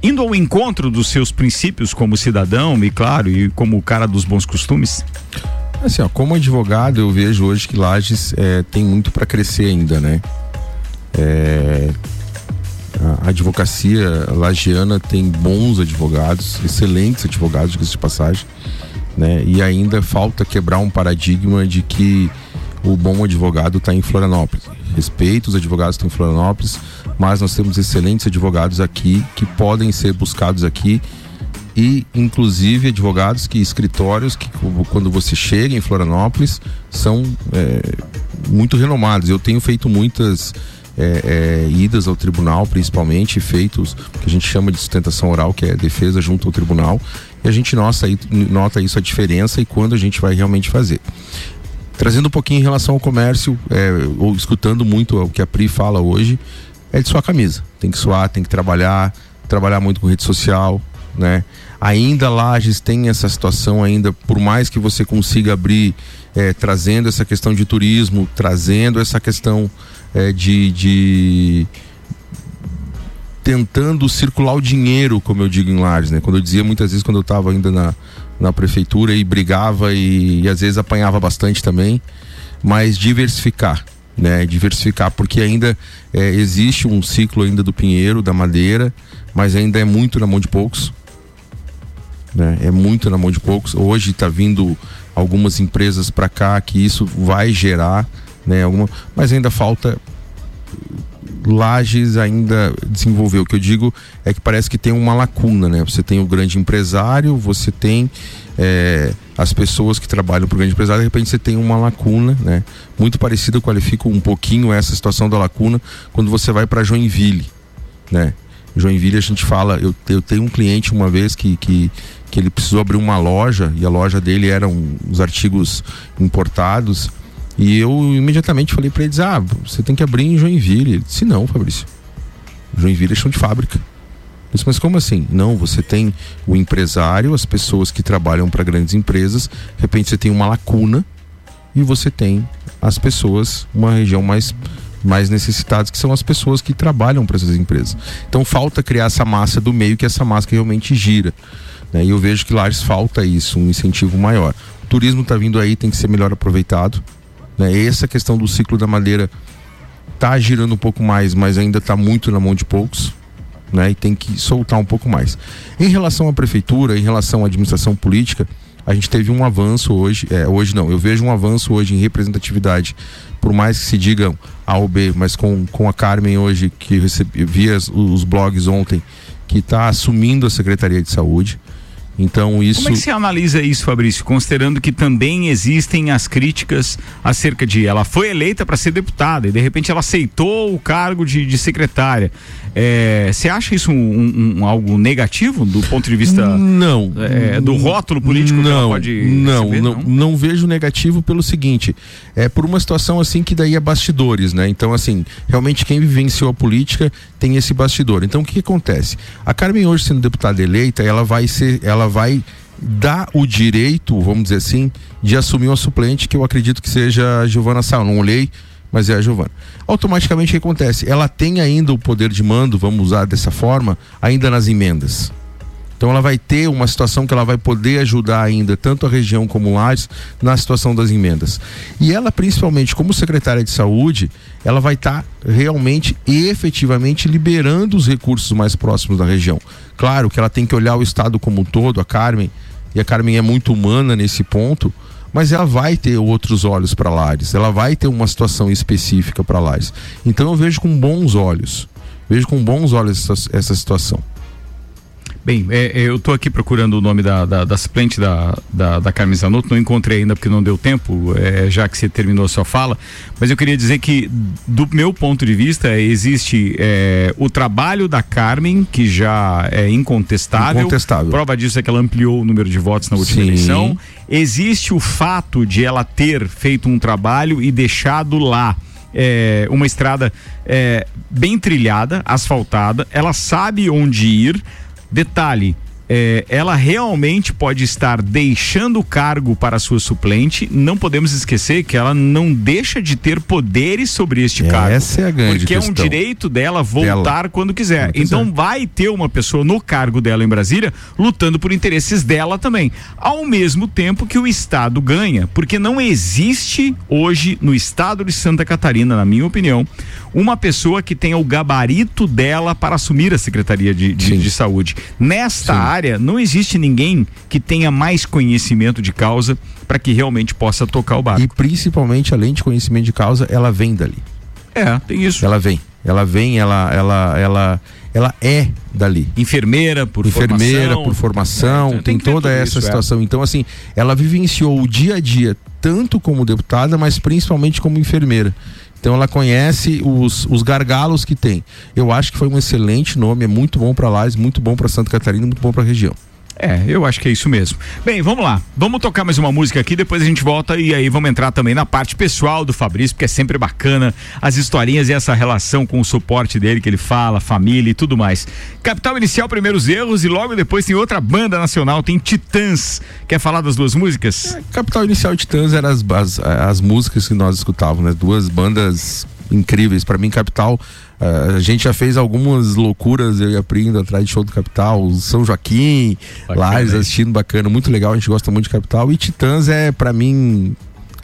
[SPEAKER 2] Indo ao encontro dos seus princípios como cidadão e claro e como cara dos bons costumes?
[SPEAKER 3] Assim, ó, como advogado, eu vejo hoje que Lages é, tem muito para crescer ainda, né? É, a advocacia lagiana tem bons advogados, excelentes advogados, diga de passagem, né? E ainda falta quebrar um paradigma de que o bom advogado está em Florianópolis. Respeito os advogados que estão em Florianópolis, mas nós temos excelentes advogados aqui que podem ser buscados aqui e inclusive advogados que escritórios que quando você chega em Florianópolis são é, muito renomados. Eu tenho feito muitas é, é, idas ao tribunal, principalmente, feitos que a gente chama de sustentação oral, que é defesa junto ao tribunal. E a gente nota, nota isso a diferença e quando a gente vai realmente fazer. Trazendo um pouquinho em relação ao comércio, é, ou escutando muito o que a Pri fala hoje, é de suar camisa. Tem que suar, tem que trabalhar, trabalhar muito com rede social, né? Ainda Lages tem essa situação ainda, por mais que você consiga abrir, é, trazendo essa questão de turismo, trazendo essa questão é, de, de tentando circular o dinheiro, como eu digo em Lages, né? Quando eu dizia muitas vezes quando eu estava ainda na, na prefeitura e brigava e, e às vezes apanhava bastante também, mas diversificar, né? Diversificar porque ainda é, existe um ciclo ainda do pinheiro, da madeira, mas ainda é muito na mão de poucos, né? É muito na mão de poucos. Hoje está vindo algumas empresas para cá que isso vai gerar, né? Alguma, mas ainda falta Lages ainda desenvolver. O que eu digo é que parece que tem uma lacuna, né? Você tem o grande empresário, você tem é, as pessoas que trabalham para o grande empresário, de repente você tem uma lacuna, né? Muito parecida, eu qualifico um pouquinho essa situação da lacuna quando você vai para Joinville, né? Joinville a gente fala, eu, eu tenho um cliente uma vez que, que, que ele precisou abrir uma loja e a loja dele eram os artigos importados e eu imediatamente falei para ele: ah, você tem que abrir em Joinville. Ele disse: não, Fabrício. Joinville é chão de fábrica. Eu disse, mas como assim? Não, você tem o empresário, as pessoas que trabalham para grandes empresas, de repente você tem uma lacuna e você tem as pessoas, uma região mais mais necessitadas, que são as pessoas que trabalham para essas empresas. Então falta criar essa massa do meio que essa massa realmente gira. Né? E eu vejo que Lares falta isso, um incentivo maior. O turismo está vindo aí, tem que ser melhor aproveitado. Né? Essa questão do ciclo da madeira tá girando um pouco mais, mas ainda está muito na mão de poucos. Né? E tem que soltar um pouco mais. Em relação à prefeitura, em relação à administração política, a gente teve um avanço hoje, é, hoje não, eu vejo um avanço hoje em representatividade, por mais que se digam A ou B, mas com, com a Carmen hoje, que recebi, via os blogs ontem, que está assumindo a Secretaria de Saúde. Então isso.
[SPEAKER 2] Como é que você analisa isso, Fabrício? Considerando que também existem as críticas acerca de ela foi eleita para ser deputada e de repente ela aceitou o cargo de, de secretária. É, você acha isso um, um, um, algo negativo do ponto de vista
[SPEAKER 3] não.
[SPEAKER 2] é, do rótulo político
[SPEAKER 3] não,
[SPEAKER 2] pode
[SPEAKER 3] não,
[SPEAKER 2] receber,
[SPEAKER 3] não, não? não vejo negativo pelo seguinte é por uma situação assim que daí é bastidores né? Então assim realmente quem vivenciou a política tem esse bastidor. Então o que, que acontece? A Carmen hoje sendo deputada eleita ela vai ser ela vai dar o direito vamos dizer assim de assumir uma suplente que eu acredito que seja a Giovana Sal não olhei mas é a Giovana. Automaticamente o que acontece? Ela tem ainda o poder de mando, vamos usar dessa forma, ainda nas emendas. Então ela vai ter uma situação que ela vai poder ajudar ainda tanto a região como Lages na situação das emendas. E ela principalmente como secretária de saúde, ela vai estar tá realmente e efetivamente liberando os recursos mais próximos da região. Claro que ela tem que olhar o estado como um todo, a Carmen, e a Carmen é muito humana nesse ponto, mas ela vai ter outros olhos para Lares, ela vai ter uma situação específica para Lares. Então eu vejo com bons olhos, vejo com bons olhos essa, essa situação.
[SPEAKER 2] Bem, é, é eu estou aqui procurando o nome da, da, da suplente da, da, da Carmen Zanotto, não encontrei ainda porque não deu tempo, é, já que você terminou a sua fala, mas eu queria dizer que, do meu ponto de vista, existe é, o trabalho da Carmen, que já é incontestável.
[SPEAKER 3] Incontestável.
[SPEAKER 2] Prova disso é que ela ampliou o número de votos na última
[SPEAKER 3] Sim.
[SPEAKER 2] eleição. Existe o fato de ela ter feito um trabalho e deixado lá. É, uma estrada é, bem trilhada, asfaltada, ela sabe onde ir, Detalhe, é, ela realmente pode estar deixando o cargo para sua suplente. Não podemos esquecer que ela não deixa de ter poderes sobre este cargo.
[SPEAKER 3] Essa é a grande
[SPEAKER 2] Porque
[SPEAKER 3] questão.
[SPEAKER 2] é um direito dela voltar
[SPEAKER 3] Dela.
[SPEAKER 2] quando quiser.
[SPEAKER 3] Quando quiser.
[SPEAKER 2] Então vai ter uma pessoa no cargo dela em Brasília lutando por interesses dela também. Ao mesmo tempo que o Estado ganha. Porque não existe hoje no estado de Santa Catarina, na minha opinião, uma pessoa que tenha o gabarito dela para assumir a Secretaria de, de, de Saúde. Nesta área, não existe ninguém que tenha mais conhecimento de causa para que realmente possa tocar o barco.
[SPEAKER 3] E principalmente, além de conhecimento de causa, ela vem dali.
[SPEAKER 2] É, tem isso.
[SPEAKER 3] Ela vem. Ela vem, ela, ela, ela, ela é dali.
[SPEAKER 2] Enfermeira por
[SPEAKER 3] Enfermeira
[SPEAKER 2] formação.
[SPEAKER 3] por formação,
[SPEAKER 2] É,
[SPEAKER 3] tem,
[SPEAKER 2] tem
[SPEAKER 3] toda essa
[SPEAKER 2] isso, é.
[SPEAKER 3] situação. Então, assim, ela vivenciou o dia a dia, tanto como deputada, mas principalmente como enfermeira. Então ela conhece os, os gargalos que tem. Eu acho que foi um excelente nome, é muito bom para Lages, muito bom para Santa Catarina, muito bom para a região.
[SPEAKER 4] É, eu acho que é isso mesmo. Bem, vamos lá. Vamos tocar mais uma música aqui, depois a gente volta e aí vamos entrar também na parte pessoal do Fabrício, porque é sempre bacana as historinhas e essa relação com o suporte dele que ele fala, família e tudo mais. Capital Inicial, primeiros erros e logo depois tem outra banda nacional, tem Titãs. Quer falar das duas músicas?
[SPEAKER 3] É, Capital Inicial e Titãs eram as, as, as músicas que nós escutávamos, né? Duas bandas incríveis. Para mim, Capital Uh, a gente já fez algumas loucuras, eu e a Pri atrás de show do Capital, São Joaquim, Lares assistindo bacana, muito legal, a gente gosta muito de Capital. E Titãs é, para mim,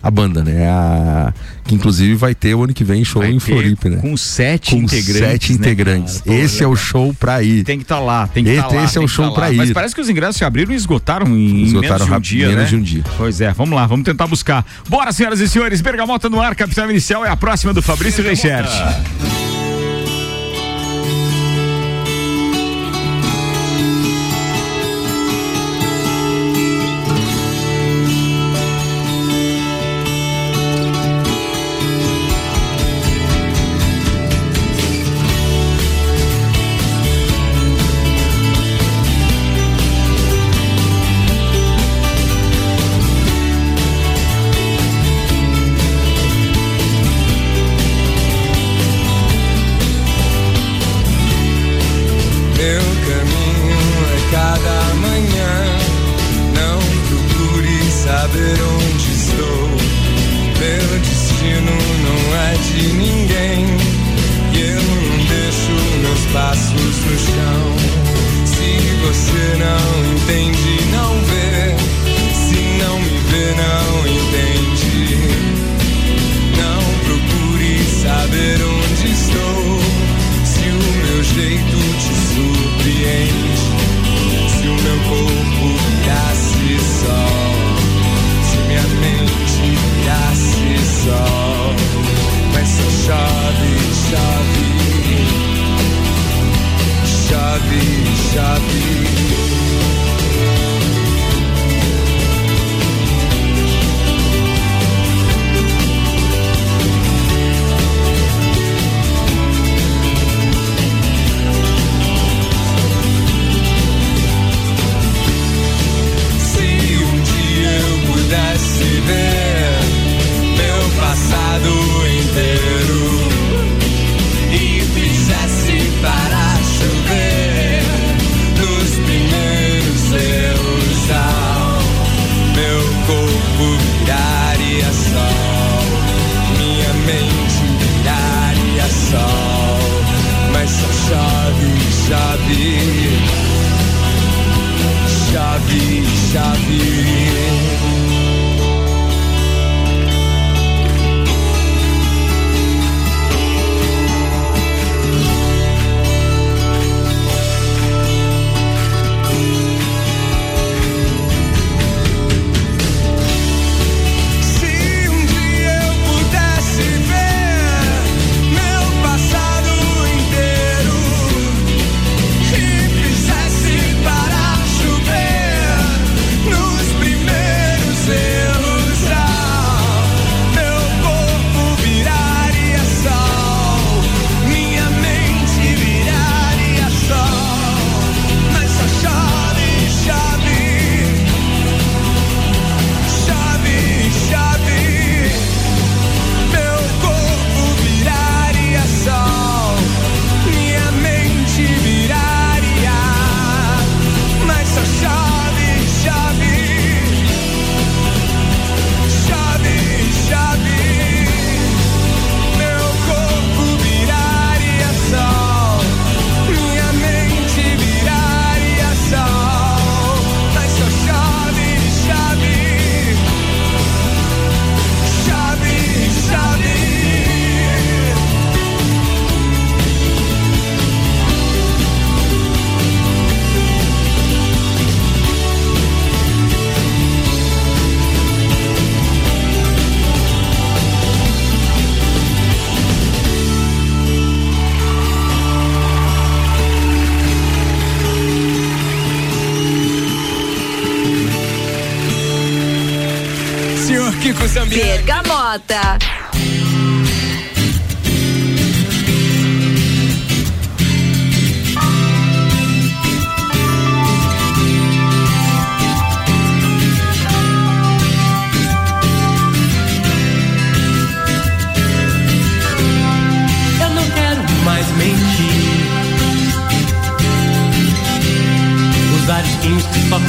[SPEAKER 3] a banda, né? A, que inclusive vai ter o ano que vem show vai em Floripa, né?
[SPEAKER 4] Com sete
[SPEAKER 3] com
[SPEAKER 4] integrantes.
[SPEAKER 3] Sete né, integrantes. Esse é o show pra ir.
[SPEAKER 4] Tem que estar tá lá, tem que estar tá lá.
[SPEAKER 3] Esse é o show
[SPEAKER 4] tá
[SPEAKER 3] pra ir.
[SPEAKER 4] Mas parece que os ingressos se abriram e esgotaram em esgotaram menos de um dia,
[SPEAKER 3] menos
[SPEAKER 4] né?
[SPEAKER 3] de um dia.
[SPEAKER 4] Pois é, vamos lá, vamos tentar buscar. Bora, senhoras e senhores, Bergamota no ar, Capital Inicial é a próxima do Fabrício Reichert.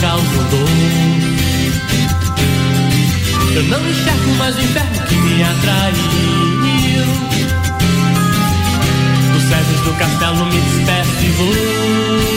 [SPEAKER 13] Causam dor. Eu não enxergo mais o inferno que me atraiu. Dos cedros do castelo me despeço e vou.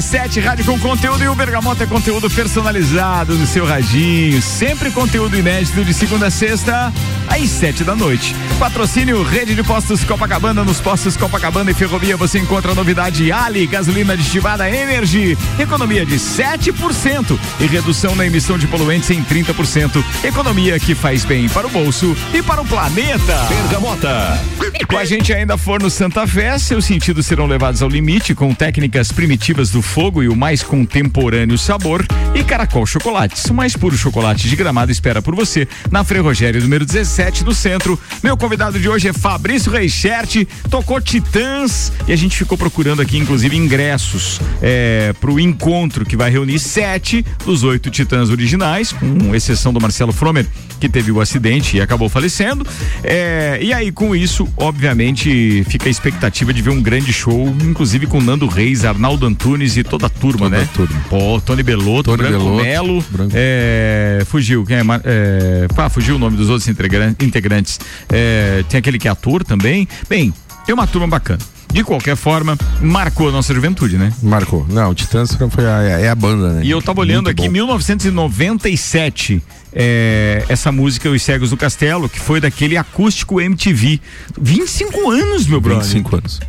[SPEAKER 2] RC7 Rádio com conteúdo e o Bergamota é conteúdo personalizado no seu radinho. Sempre conteúdo inédito de segunda a sexta, às sete da noite. Patrocínio Rede de Postos Copacabana. Nos postos Copacabana e Ferrovia você encontra a novidade Ali, gasolina aditivada Energy. Economia de 7% e redução na emissão de poluentes em 30%. Economia que faz bem para o bolso e para o planeta.
[SPEAKER 9] Bergamota.
[SPEAKER 2] Com a gente ainda for no Santa Fé, seus sentidos serão levados ao limite com técnicas primitivas do fogo e o mais contemporâneo sabor. E Caracol Chocolates, o mais puro chocolate de gramado espera por você na Frei Rogério, número 17 do centro. Meu convidado de hoje é Fabrício Reichert, tocou Titãs e a gente ficou procurando aqui, inclusive, ingressos é, para o encontro que vai reunir sete dos oito Titãs originais, com exceção do Marcelo Fromer, que teve o acidente e acabou falecendo. É, e aí, com isso, obviamente, fica a expectativa de ver um grande show, inclusive com Nando Reis, Arnaldo Antunes e toda a turma,
[SPEAKER 3] Toda
[SPEAKER 2] né?
[SPEAKER 3] a turma.
[SPEAKER 2] Pô, Tony Belotto,
[SPEAKER 3] Tony
[SPEAKER 2] Branco
[SPEAKER 3] Belotto,
[SPEAKER 2] Melo,
[SPEAKER 3] Branco-
[SPEAKER 2] é, fugiu, quem é, é, pá, fugiu o nome dos outros integran- integrantes. É, tem aquele que é ator também. Bem, tem uma turma bacana. de qualquer forma, marcou a nossa juventude, né?
[SPEAKER 3] Marcou. Não, o Titãs foi a, é a banda, né?
[SPEAKER 2] E eu tava olhando
[SPEAKER 3] Muito
[SPEAKER 2] aqui,
[SPEAKER 3] bom.
[SPEAKER 2] 1997, é, essa música Os Cegos do Castelo, que foi daquele acústico MTV. 25 anos, meu brother.
[SPEAKER 3] 25 anos.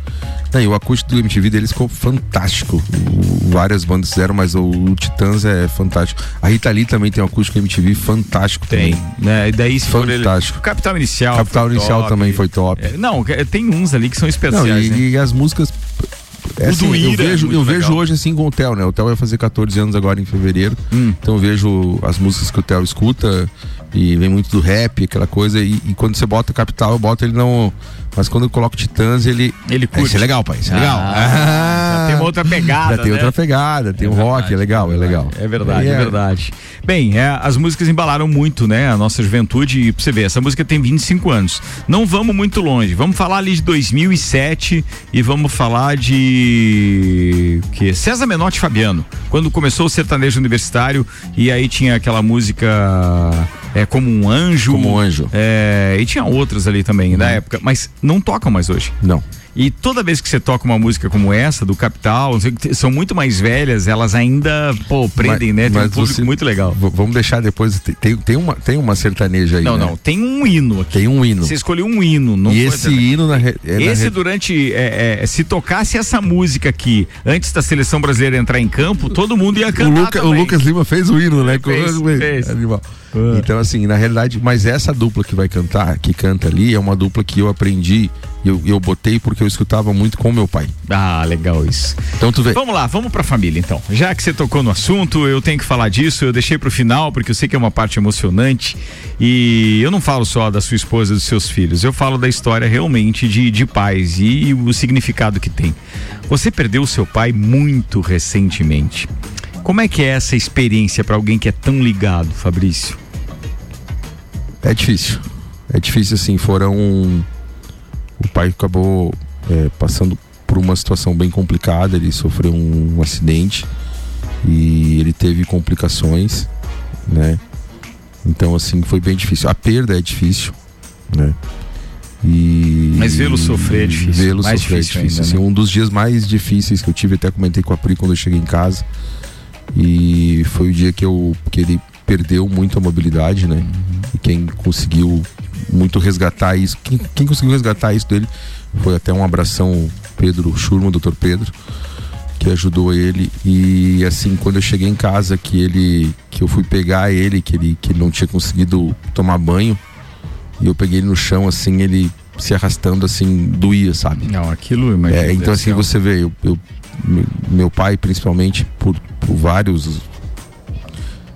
[SPEAKER 3] Não, e o acústico do MTV deles ficou fantástico. O- várias bandas fizeram, mas o, o Titãs é fantástico. A Rita Lee também tem um acústico MTV fantástico
[SPEAKER 2] Tem,
[SPEAKER 3] também.
[SPEAKER 2] né? E daí se for ele-
[SPEAKER 3] Fantástico.
[SPEAKER 2] Capital Inicial.
[SPEAKER 3] Capital Inicial
[SPEAKER 2] top.
[SPEAKER 3] também foi top.
[SPEAKER 2] É, não, é, tem uns ali que são
[SPEAKER 3] Não,
[SPEAKER 2] especiais,
[SPEAKER 3] e,
[SPEAKER 2] né?
[SPEAKER 3] e as músicas. É assim,
[SPEAKER 2] do
[SPEAKER 3] eu
[SPEAKER 2] Ira é
[SPEAKER 3] vejo, eu vejo
[SPEAKER 2] legal.
[SPEAKER 3] hoje assim com o Theo, né? O Theo vai fazer 14 anos agora em fevereiro.
[SPEAKER 2] Hum.
[SPEAKER 3] Então eu vejo as músicas que o Theo escuta e vem muito do rap, aquela coisa. E, e quando você bota Capital, eu boto ele não. Mas quando eu coloco Titãs, ele.
[SPEAKER 2] Ele curte.
[SPEAKER 3] Isso é legal, pai. Isso é legal.
[SPEAKER 2] Ah, já tem uma outra pegada.
[SPEAKER 3] Já tem
[SPEAKER 2] né?
[SPEAKER 3] outra pegada, tem um rock, é legal, é legal.
[SPEAKER 2] É verdade,
[SPEAKER 3] E
[SPEAKER 2] é, verdade. Bem, é, as músicas embalaram muito, né? A nossa juventude. E pra você ver, essa música tem 25 anos. Não vamos muito longe. Vamos falar ali de 2007 e vamos falar de. que César Menotti Fabiano. Quando começou o sertanejo universitário e aí tinha aquela música. É como um anjo.
[SPEAKER 3] Como um anjo. Uhum.
[SPEAKER 2] É, e tinha outras ali também da época, mas não tocam mais hoje.
[SPEAKER 3] Não.
[SPEAKER 2] E toda vez que você toca uma música como essa, do Capital, o são muito mais velhas, elas ainda, pô, prendem, né? Tem um
[SPEAKER 3] mas
[SPEAKER 2] público
[SPEAKER 3] você-
[SPEAKER 2] muito legal.
[SPEAKER 3] Vamos deixar depois. tem- Tem, uma, tem uma sertaneja aí.
[SPEAKER 2] Não,
[SPEAKER 3] né?
[SPEAKER 2] não, tem um hino aqui.
[SPEAKER 3] Tem um hino.
[SPEAKER 2] Você escolheu um hino. Não
[SPEAKER 3] e esse hino na, é na
[SPEAKER 2] Esse
[SPEAKER 3] re-
[SPEAKER 2] durante, é, é, se tocasse essa música aqui antes da seleção brasileira entrar em campo, todo mundo ia
[SPEAKER 3] o,
[SPEAKER 2] cantar
[SPEAKER 3] Luca- o. Lucas Lima fez o hino, né?
[SPEAKER 2] Fez,
[SPEAKER 3] Com-
[SPEAKER 2] fez.
[SPEAKER 3] Animal. Então, assim, na realidade, mas essa dupla que vai cantar, que canta ali, é uma dupla que eu aprendi, eu, eu botei porque eu escutava muito com meu pai.
[SPEAKER 2] Ah, legal isso.
[SPEAKER 3] Então tu vê.
[SPEAKER 2] Vamos lá, vamos pra família então. Já que você tocou no assunto, eu tenho que falar disso, eu deixei pro final porque eu sei que é uma parte emocionante e eu não falo só da sua esposa e dos seus filhos, eu falo da história realmente de, de pais e o significado que tem. Você perdeu o seu pai muito recentemente. Como é que é essa experiência pra alguém que é tão ligado, Fabrício?
[SPEAKER 3] É difícil. É difícil, assim, foram. O pai acabou é, passando por uma situação bem complicada, ele sofreu um, um acidente e ele teve complicações, né? Então, assim, foi bem difícil. A perda é difícil, né? E.
[SPEAKER 2] Mas vê-lo sofrer é difícil.
[SPEAKER 3] Vê-lo sofrer é
[SPEAKER 2] difícil
[SPEAKER 3] difícil.
[SPEAKER 2] ainda,
[SPEAKER 3] assim,
[SPEAKER 2] né?
[SPEAKER 3] Um dos dias mais difíceis que eu tive, até comentei com a Pri quando eu cheguei em casa. E foi o dia que, eu, que ele perdeu muito a mobilidade, né? E quem conseguiu muito resgatar isso, quem, quem conseguiu resgatar isso dele foi até um abração Pedro Schurman, doutor Pedro, que ajudou ele. E assim, quando eu cheguei em casa, que ele. que eu fui pegar ele, que ele, que ele não tinha conseguido tomar banho, e eu peguei ele no chão, assim, ele se arrastando assim, doía, sabe?
[SPEAKER 2] Não, aquilo imagina.
[SPEAKER 3] É, então assim, você vê, eu, eu- me- meu pai, principalmente, por, por vários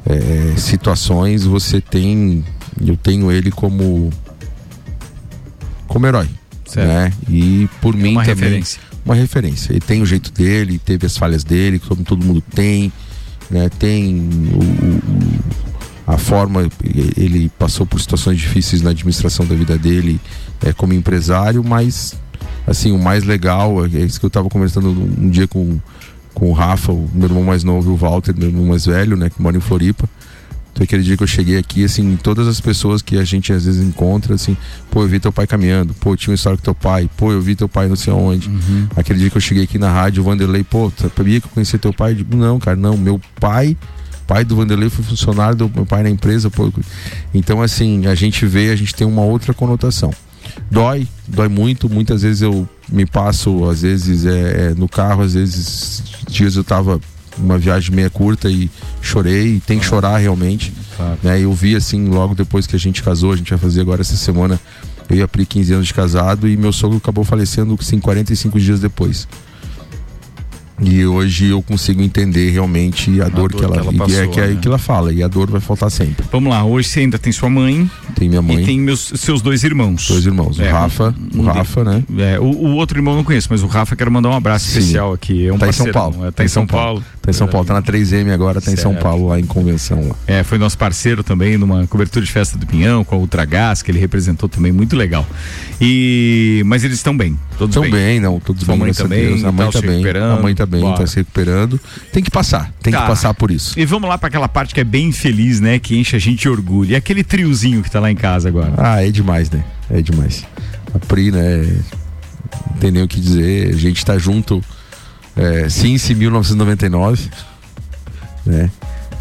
[SPEAKER 3] é, situações, você tem. Eu tenho ele como. como herói.
[SPEAKER 2] Certo.
[SPEAKER 3] Né? E por mim
[SPEAKER 2] uma
[SPEAKER 3] também.
[SPEAKER 2] referência.
[SPEAKER 3] Uma referência. Ele tem o jeito dele, teve as falhas dele, como todo mundo tem. Né? Tem o- o- a forma. Ele passou por situações difíceis na administração da vida dele é, como empresário, mas assim, o mais legal é isso que eu estava conversando um dia com, com o Rafa, o meu irmão mais novo, o Walter, meu irmão mais velho, né, que mora em Floripa. Então aquele dia que eu cheguei aqui, assim, todas as pessoas que a gente às vezes encontra, assim, pô, eu vi teu pai caminhando, pô, eu tinha uma história com teu pai, pô, eu vi teu pai não sei aonde. Aquele dia que eu cheguei aqui na rádio, o Vanderlei, pô, sabia que eu conhecia teu pai? Eu digo, não, cara, não, meu pai, pai do Vanderlei foi funcionário do meu pai na empresa, pô. Então, assim, a gente vê, a gente tem uma outra conotação. Dói, dói muito. Muitas vezes eu me passo, às vezes é, é, no carro, às vezes dias eu tava uma viagem meia curta e chorei, e tem que chorar realmente. Né? Eu vi assim, logo depois que a gente casou, a gente vai fazer agora essa semana, eu ia abrir 15 anos de casado e meu sogro acabou falecendo assim, 45 dias depois. E hoje eu consigo entender realmente a, dor,
[SPEAKER 2] dor
[SPEAKER 3] que ela,
[SPEAKER 2] que ela
[SPEAKER 3] e é
[SPEAKER 2] passou,
[SPEAKER 3] que, é
[SPEAKER 2] né?
[SPEAKER 3] que ela fala, e a dor vai faltar sempre.
[SPEAKER 2] Vamos lá, hoje você ainda tem sua mãe.
[SPEAKER 3] Tem minha mãe.
[SPEAKER 2] E tem meus, seus dois irmãos.
[SPEAKER 3] Dois irmãos, o
[SPEAKER 2] É,
[SPEAKER 3] Rafa,
[SPEAKER 2] um
[SPEAKER 3] o Rafa, né?
[SPEAKER 2] É, o, o outro irmão eu não conheço, mas o Rafa quero mandar um abraço
[SPEAKER 3] Sim.
[SPEAKER 2] especial aqui. É um
[SPEAKER 3] tá em Paulo.
[SPEAKER 2] É, tá em São Paulo.
[SPEAKER 3] Tá em São Paulo, tá na 3M agora, tá em São
[SPEAKER 2] Certo.
[SPEAKER 3] Paulo, lá em convenção. Lá.
[SPEAKER 2] É, foi nosso parceiro também numa cobertura de festa do Pinhão com a Ultragás, que ele representou também, muito legal. E mas eles estão bem, todos
[SPEAKER 3] Estão
[SPEAKER 2] bem.
[SPEAKER 3] bem, não, todos
[SPEAKER 2] Sua
[SPEAKER 3] bem.
[SPEAKER 2] mãe
[SPEAKER 3] a
[SPEAKER 2] também,
[SPEAKER 3] Deus. A mãe
[SPEAKER 2] tá
[SPEAKER 3] tá
[SPEAKER 2] se
[SPEAKER 3] bem.
[SPEAKER 2] recuperando.
[SPEAKER 3] A mãe tá bem,
[SPEAKER 2] Bora.
[SPEAKER 3] tá se recuperando. Tem que passar, tem
[SPEAKER 2] Tá.
[SPEAKER 3] que passar por isso.
[SPEAKER 2] E vamos lá para aquela parte que é bem feliz, né? Que enche a gente de orgulho. E aquele triozinho que tá lá em casa agora.
[SPEAKER 3] Ah, é demais, né? É demais. A Pri, né? Não tem nem o que dizer. A gente tá junto é, Cincy 1999, né?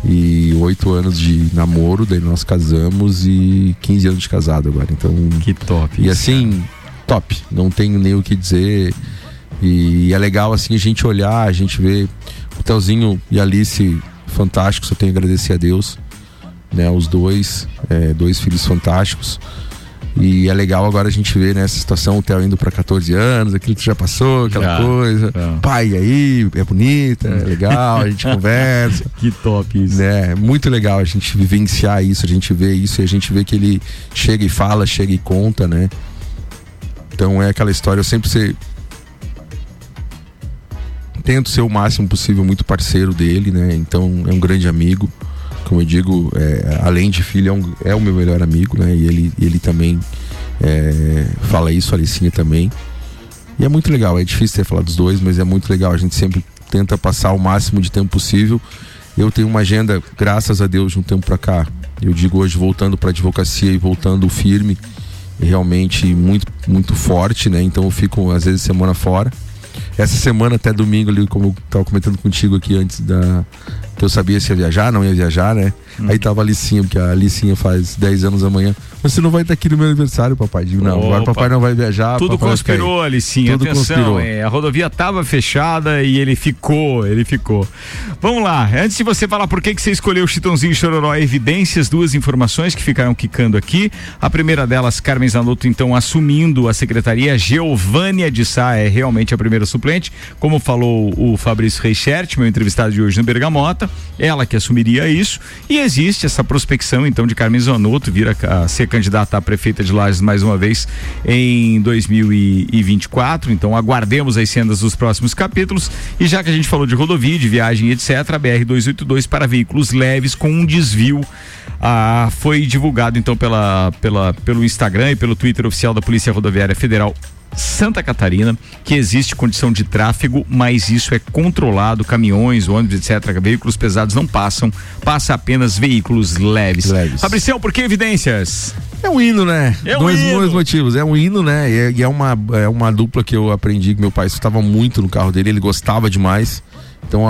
[SPEAKER 3] E oito anos de namoro, daí nós casamos e 15 anos de casado agora. Então.
[SPEAKER 2] Que top.
[SPEAKER 3] E assim, top. Não tenho nem o que dizer. E é legal assim a gente olhar, a gente ver o Telzinho e a Alice fantásticos, eu tenho que agradecer a Deus. Né, os dois, é, dois filhos fantásticos. E é legal agora a gente ver nessa situação o Theo indo para 14 anos, aquilo que já passou, aquela
[SPEAKER 2] Já,
[SPEAKER 3] coisa.
[SPEAKER 2] já.
[SPEAKER 3] Pai, aí, é bonita, é legal, a gente conversa.
[SPEAKER 2] Que top isso.
[SPEAKER 3] Né? Muito legal a gente vivenciar isso, a gente vê isso e a gente vê que ele chega e fala, chega e conta, né? Então é aquela história, eu sempre. Tento ser o máximo possível muito parceiro dele, né? Então é um grande amigo. Como eu digo, é, além de filho, é, um- é o meu melhor amigo, né? E ele, ele também é, fala isso, a Alicinha também. E é muito legal, é difícil ter falado dos dois, mas é muito legal. A gente sempre tenta passar o máximo de tempo possível. Eu tenho uma agenda, graças a Deus, de um tempo pra cá. Eu digo hoje, voltando pra advocacia e voltando firme, realmente muito, muito forte, né? Então eu fico, às vezes, semana fora. Essa semana, até domingo, ali, como eu tava comentando contigo aqui antes da. Que eu sabia se ia viajar, não ia viajar, né?
[SPEAKER 2] Hum.
[SPEAKER 3] Aí tava a Alicinha, porque a Alicinha faz 10 anos amanhã. Você não vai estar aqui no meu aniversário, papai. Digo, não, agora o
[SPEAKER 2] Opa.
[SPEAKER 3] papai não vai viajar.
[SPEAKER 2] Tudo
[SPEAKER 3] vai
[SPEAKER 2] conspirou, Alicinha.
[SPEAKER 3] Tudo
[SPEAKER 2] Atenção,
[SPEAKER 3] conspirou.
[SPEAKER 2] é, a rodovia estava fechada e ele ficou, ele ficou. Vamos lá, antes de você falar por que, que você escolheu o Chitãozinho e Chororó Evidências, duas informações que ficaram quicando aqui. A primeira delas, Carmen Zanotto, então, assumindo a secretaria. Giovânia de Sá é realmente a primeira suplente, como falou o Fabrício Reichert, meu entrevistado de hoje no Bergamota, ela que assumiria isso. E existe essa prospecção, então, de Carmen Zanotto vir a, a ser candidata a prefeita de Lages mais uma vez em 2024. Então, aguardemos as cenas dos próximos capítulos. E já que a gente falou de rodovia, de viagem, etc., a BR-282 para veículos leves com um desvio. Ah, foi divulgado então pela, pela, pelo Instagram e pelo Twitter oficial da Polícia Rodoviária Federal Santa Catarina, que existe condição de tráfego, mas isso é controlado, caminhões, ônibus, etc. Veículos pesados não passam, passa apenas veículos leves.
[SPEAKER 3] Leves.
[SPEAKER 2] Fabricião, por que evidências?
[SPEAKER 3] É um hino, né?
[SPEAKER 2] É um
[SPEAKER 3] dois,
[SPEAKER 2] hino.
[SPEAKER 3] dois motivos. É um hino, né? E é, e é uma, é uma dupla que eu aprendi que meu pai escutava muito no carro dele, ele gostava demais. Então,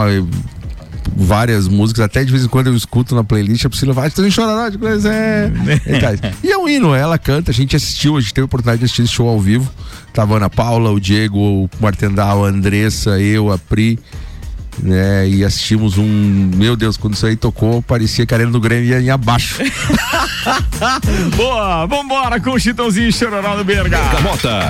[SPEAKER 3] várias músicas, até de vez em quando eu escuto na playlist, a Priscila vai, você chorará de coisa, é. E, é um hino, ela canta, a gente assistiu, a gente teve a oportunidade de assistir esse show ao vivo. Tava a Ana Paula, o Diego, o Martendal, a Andressa, eu, a Pri. Né, e assistimos um. Meu Deus, quando isso aí tocou, parecia que a arena do Grêmio ia em abaixo.
[SPEAKER 2] Boa, vambora com o Chitãozinho e Chororó no Berga.
[SPEAKER 9] Bergamota.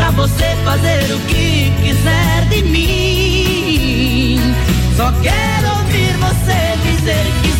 [SPEAKER 14] pra você fazer o que quiser de mim. Só quero ouvir você dizer que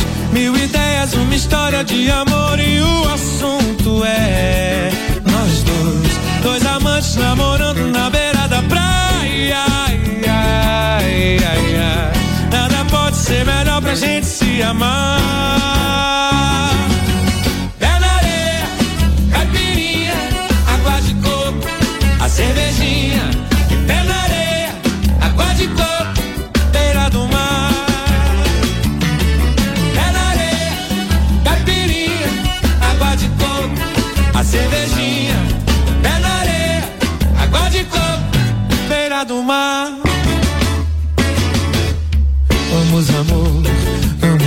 [SPEAKER 6] Ideias, uma história de amor e o assunto é nós dois. Dois amantes namorando na beira da praia. Ai, ai, ai. Nada pode ser melhor pra gente se amar. Pé na areia, caipirinha, água de coco, a cervejinha.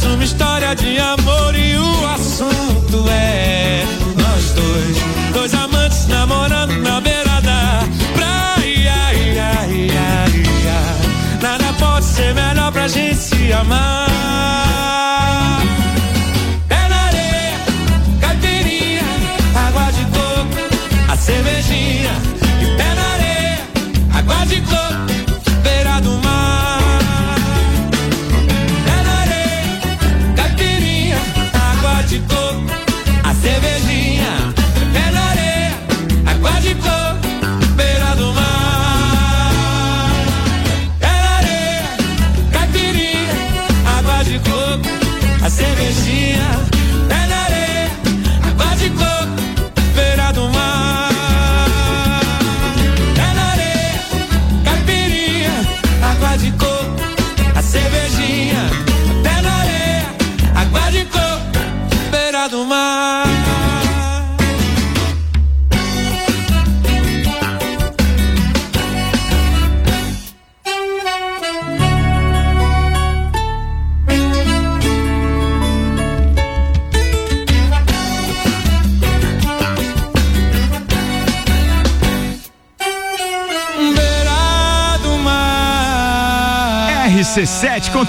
[SPEAKER 6] ideias, uma história de amor e o assunto é nós dois, dois amantes namorando na beira da praia. Ai, ai, ai, ai. Nada pode ser melhor pra gente se amar.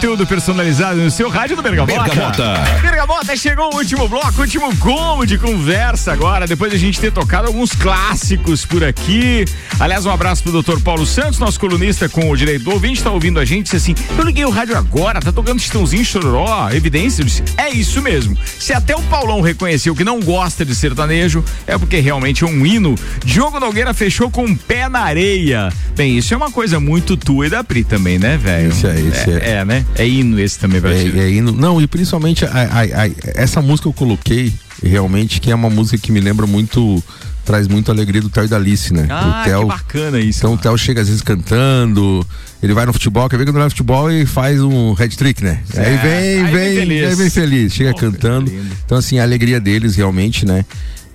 [SPEAKER 2] Conteúdo personalizado no seu rádio do Bergamota.
[SPEAKER 9] Bergamota.
[SPEAKER 2] Bergamota, chegou o último bloco, o último gomo de conversa agora, depois de a gente ter tocado alguns clássicos por aqui. Aliás, um abraço pro doutor Paulo Santos, nosso colunista com o direito do ouvinte, tá ouvindo a gente, disse assim, eu liguei o rádio agora, tá tocando Chitãozinho, Chororó, evidência, disse, é isso mesmo. Se até o Paulão reconheceu que não gosta de sertanejo, é porque realmente é um hino. Diogo Nogueira fechou com um pé na areia. Bem, isso é uma coisa muito tua e da Pri também, né, velho?
[SPEAKER 3] Esse é, esse
[SPEAKER 2] é, é, né? É hino esse também pra ti.
[SPEAKER 3] É, é hino. Não, e principalmente a- a- a- essa música eu coloquei realmente que é uma música que me lembra muito traz muito alegria do Theo e da Alice, né?
[SPEAKER 2] Ah,
[SPEAKER 3] o Theo,
[SPEAKER 2] que bacana isso.
[SPEAKER 3] Então o Theo chega às vezes cantando, ele vai no futebol, quer ver quando ele vai no futebol e faz um head trick, né?
[SPEAKER 2] É,
[SPEAKER 3] Aí vem,
[SPEAKER 2] aí vem
[SPEAKER 3] vem,
[SPEAKER 2] feliz.
[SPEAKER 3] aí vem feliz, chega cantando. Então assim, a alegria deles realmente, né?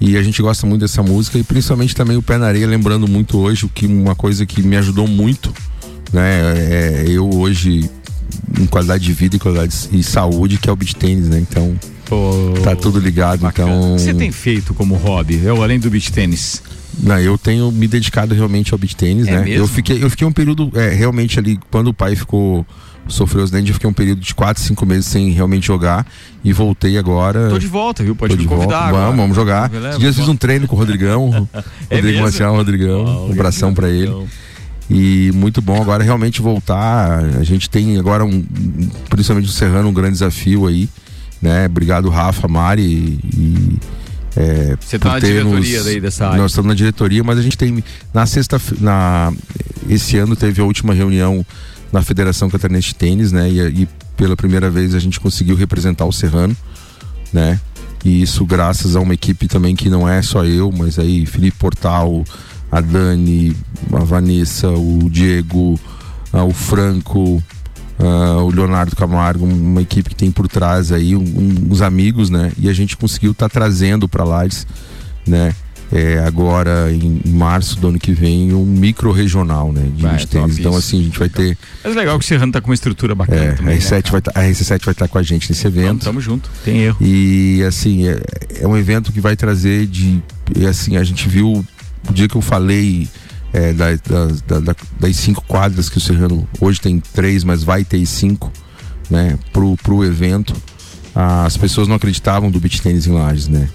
[SPEAKER 3] E a gente gosta muito dessa música e principalmente também o Pé na Areia, lembrando muito hoje o que uma coisa que me ajudou muito, né? É, eu hoje em qualidade de vida e qualidade e saúde, que é o beach tênis, né? Então tá tudo ligado, então
[SPEAKER 2] O que você tem feito como hobby, eu, além do beach tênis?
[SPEAKER 3] não, eu tenho me dedicado realmente ao beach tênis,
[SPEAKER 2] É
[SPEAKER 3] né?
[SPEAKER 2] mesmo?
[SPEAKER 3] Eu fiquei, eu fiquei um período é, realmente ali quando o pai ficou sofreu acidente, eu fiquei um período de 4, 5 meses sem realmente jogar e voltei agora.
[SPEAKER 2] Tô de volta, viu? Pode me convidar agora.
[SPEAKER 3] Vamos, vamos jogar. Esses dias fiz um treino com o Rodrigão,
[SPEAKER 2] É
[SPEAKER 3] Rodrigo? Marcial, Rodrigão, um abração pra ele. E muito bom agora realmente voltar. A gente tem agora um, principalmente o Serrano, um grande desafio aí, né? Obrigado, Rafa, Mari e. é,
[SPEAKER 2] Você tá na diretoria daí dessa área.
[SPEAKER 3] Nós estamos na diretoria, mas a gente tem na sexta, na esse ano teve a última reunião na Federação Catarinense de Tênis, né? E, e pela primeira vez a gente conseguiu representar o Serrano, né? E isso graças a uma equipe também que não é só eu, mas aí Felipe Portal, a Dani, a Vanessa, o Diego, ah, o Franco, ah, o Leonardo Camargo, uma equipe que tem por trás aí um- um- uns amigos, né? E a gente conseguiu estar trazendo para Lages, né? É, agora em março do ano que vem um micro regional, né? De
[SPEAKER 2] Vai,
[SPEAKER 3] tênis. Então assim a gente vai ter
[SPEAKER 2] Mas é legal que o Serrano tá com uma estrutura bacana
[SPEAKER 3] é,
[SPEAKER 2] também.
[SPEAKER 3] a R7
[SPEAKER 2] né,
[SPEAKER 3] vai tá, a RC7 vai estar com a gente nesse evento.
[SPEAKER 2] Tamo junto, tem erro.
[SPEAKER 3] E assim, é, é um evento que vai trazer de. E assim, a gente viu o dia que eu falei é, da- das- da- da- das cinco quadras que o Serrano hoje tem três, mas vai ter cinco, né, pro, pro evento. As pessoas não acreditavam do beach tênis em Lages, né?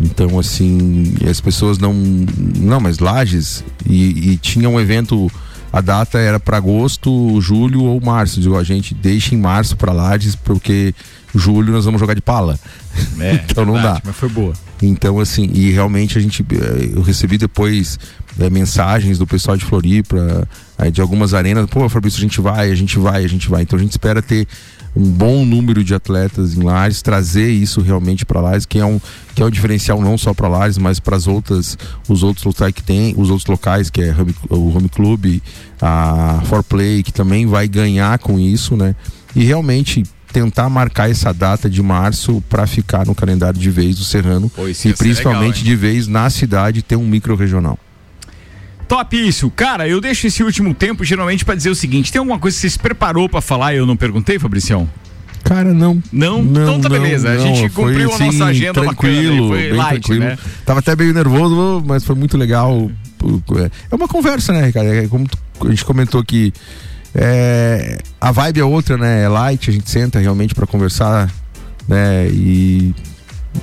[SPEAKER 3] Então, assim, as pessoas não. Não, mas Lages. E, e tinha um evento. A data era para agosto, julho ou março. Digo, a gente deixa em março para Lages, porque julho nós vamos jogar de pala.
[SPEAKER 2] É,
[SPEAKER 3] então não
[SPEAKER 2] verdade,
[SPEAKER 3] dá.
[SPEAKER 2] Mas foi boa.
[SPEAKER 3] Então, assim, e realmente a gente. eh, Eu recebi depois eh, mensagens do pessoal de Floripa, eh, de algumas arenas. Pô, Fabrício, a gente vai, a gente vai, a gente vai. Então a gente espera ter um bom número de atletas em Lares, trazer isso realmente para Lares, que é um que é um diferencial não só para Lares, mas para as outras os outros locais que tem, os outros locais que é o Home Club, a For Play, que também vai ganhar com isso, né? E realmente tentar marcar essa data de março para ficar no calendário de vez do Serrano
[SPEAKER 2] Pô,
[SPEAKER 3] e principalmente
[SPEAKER 2] legal,
[SPEAKER 3] de vez na cidade ter um micro regional.
[SPEAKER 2] Top isso. Cara, eu deixo esse último tempo geralmente pra dizer o seguinte: tem alguma coisa que você se preparou pra falar e eu não perguntei, Fabricião?
[SPEAKER 3] Cara, não.
[SPEAKER 2] Não?
[SPEAKER 3] Não,
[SPEAKER 2] então tá
[SPEAKER 3] não,
[SPEAKER 2] beleza. a
[SPEAKER 3] não,
[SPEAKER 2] gente
[SPEAKER 3] foi,
[SPEAKER 2] cumpriu a
[SPEAKER 3] assim,
[SPEAKER 2] nossa agenda
[SPEAKER 3] tranquilo,
[SPEAKER 2] bacana. Foi
[SPEAKER 3] bem
[SPEAKER 2] light,
[SPEAKER 3] tranquilo.
[SPEAKER 2] né?
[SPEAKER 3] Tava até meio nervoso, mas foi muito legal. É uma conversa, né, cara? É como tu- a gente comentou que é, a vibe é outra, né? É light, a gente senta realmente para conversar, né? E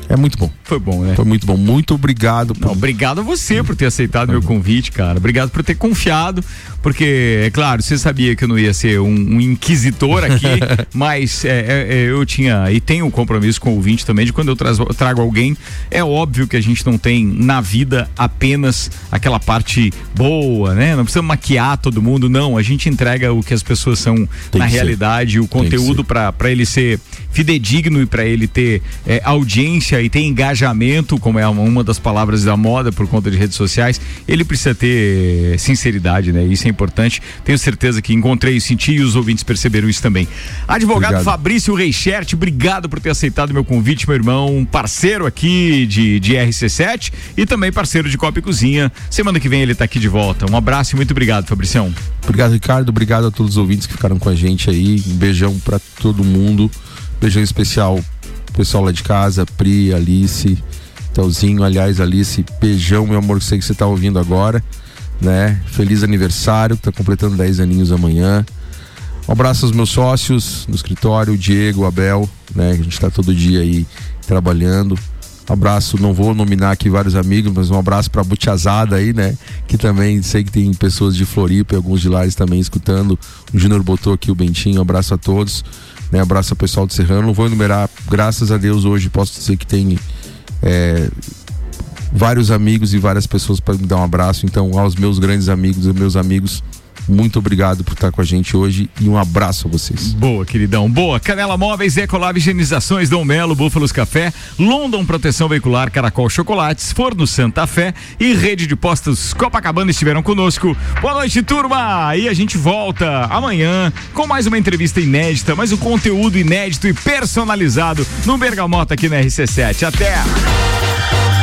[SPEAKER 3] é muito bom.
[SPEAKER 2] Foi bom, né?
[SPEAKER 3] Foi muito bom. Muito obrigado.
[SPEAKER 2] Por... Não, obrigado a você por ter aceitado meu convite, cara. Obrigado por ter confiado, porque, é claro, você sabia que eu não ia ser um, um inquisitor aqui, mas é, é, é, eu tinha e tenho um compromisso com o ouvinte também de quando eu trago, trago alguém, é óbvio que a gente não tem na vida apenas aquela parte boa, né? Não precisa maquiar todo mundo, não. A gente entrega o que as pessoas são tem na realidade, ser. o conteúdo para ele ser fidedigno e para ele ter é, audiência e ter engajamento, como é uma das palavras da moda por conta de redes sociais, ele precisa ter sinceridade, né? Isso é importante. Tenho certeza que encontrei e senti e os ouvintes perceberam isso também. Advogado obrigado. Fabrício Reichert, obrigado por ter aceitado meu convite, meu irmão, parceiro aqui de, de RC7 e também parceiro de Copa e Cozinha. Semana que vem ele está aqui de volta. Um abraço e muito obrigado, Fabricião.
[SPEAKER 3] Obrigado, Ricardo. Obrigado a todos os ouvintes que ficaram com a gente aí. Um beijão para todo mundo. Beijão especial pessoal lá de casa, Pri, Alice, Telzinho, aliás, Alice, beijão, meu amor, que sei que você tá ouvindo agora, né? Feliz aniversário, tá completando 10 aninhos amanhã. Um abraço aos meus sócios no escritório, Diego, Abel, né? A gente tá todo dia aí trabalhando. Um abraço, não vou nominar aqui vários amigos, mas um abraço pra Butiazada aí, né? Que também sei que tem pessoas de Floripa e alguns de Lares também escutando. O Júnior botou aqui o Bentinho, um abraço a todos. Né? Abraço ao pessoal do Serrano. Não vou enumerar, graças a Deus, hoje posso dizer que tem é, vários amigos e várias pessoas para me dar um abraço. Então, aos meus grandes amigos e meus amigos, muito obrigado por estar com a gente hoje e um abraço a vocês.
[SPEAKER 2] Boa, queridão. Boa. Canela Móveis, Ecolab Higienizações, Dom Melo, Búfalos Café, London Proteção Veicular, Caracol Chocolates, Forno Santa Fé e Rede de Postos Copacabana estiveram conosco. Boa noite, turma. E a gente volta amanhã com mais uma entrevista inédita, mais um conteúdo inédito e personalizado no Bergamota aqui na RC7. Até!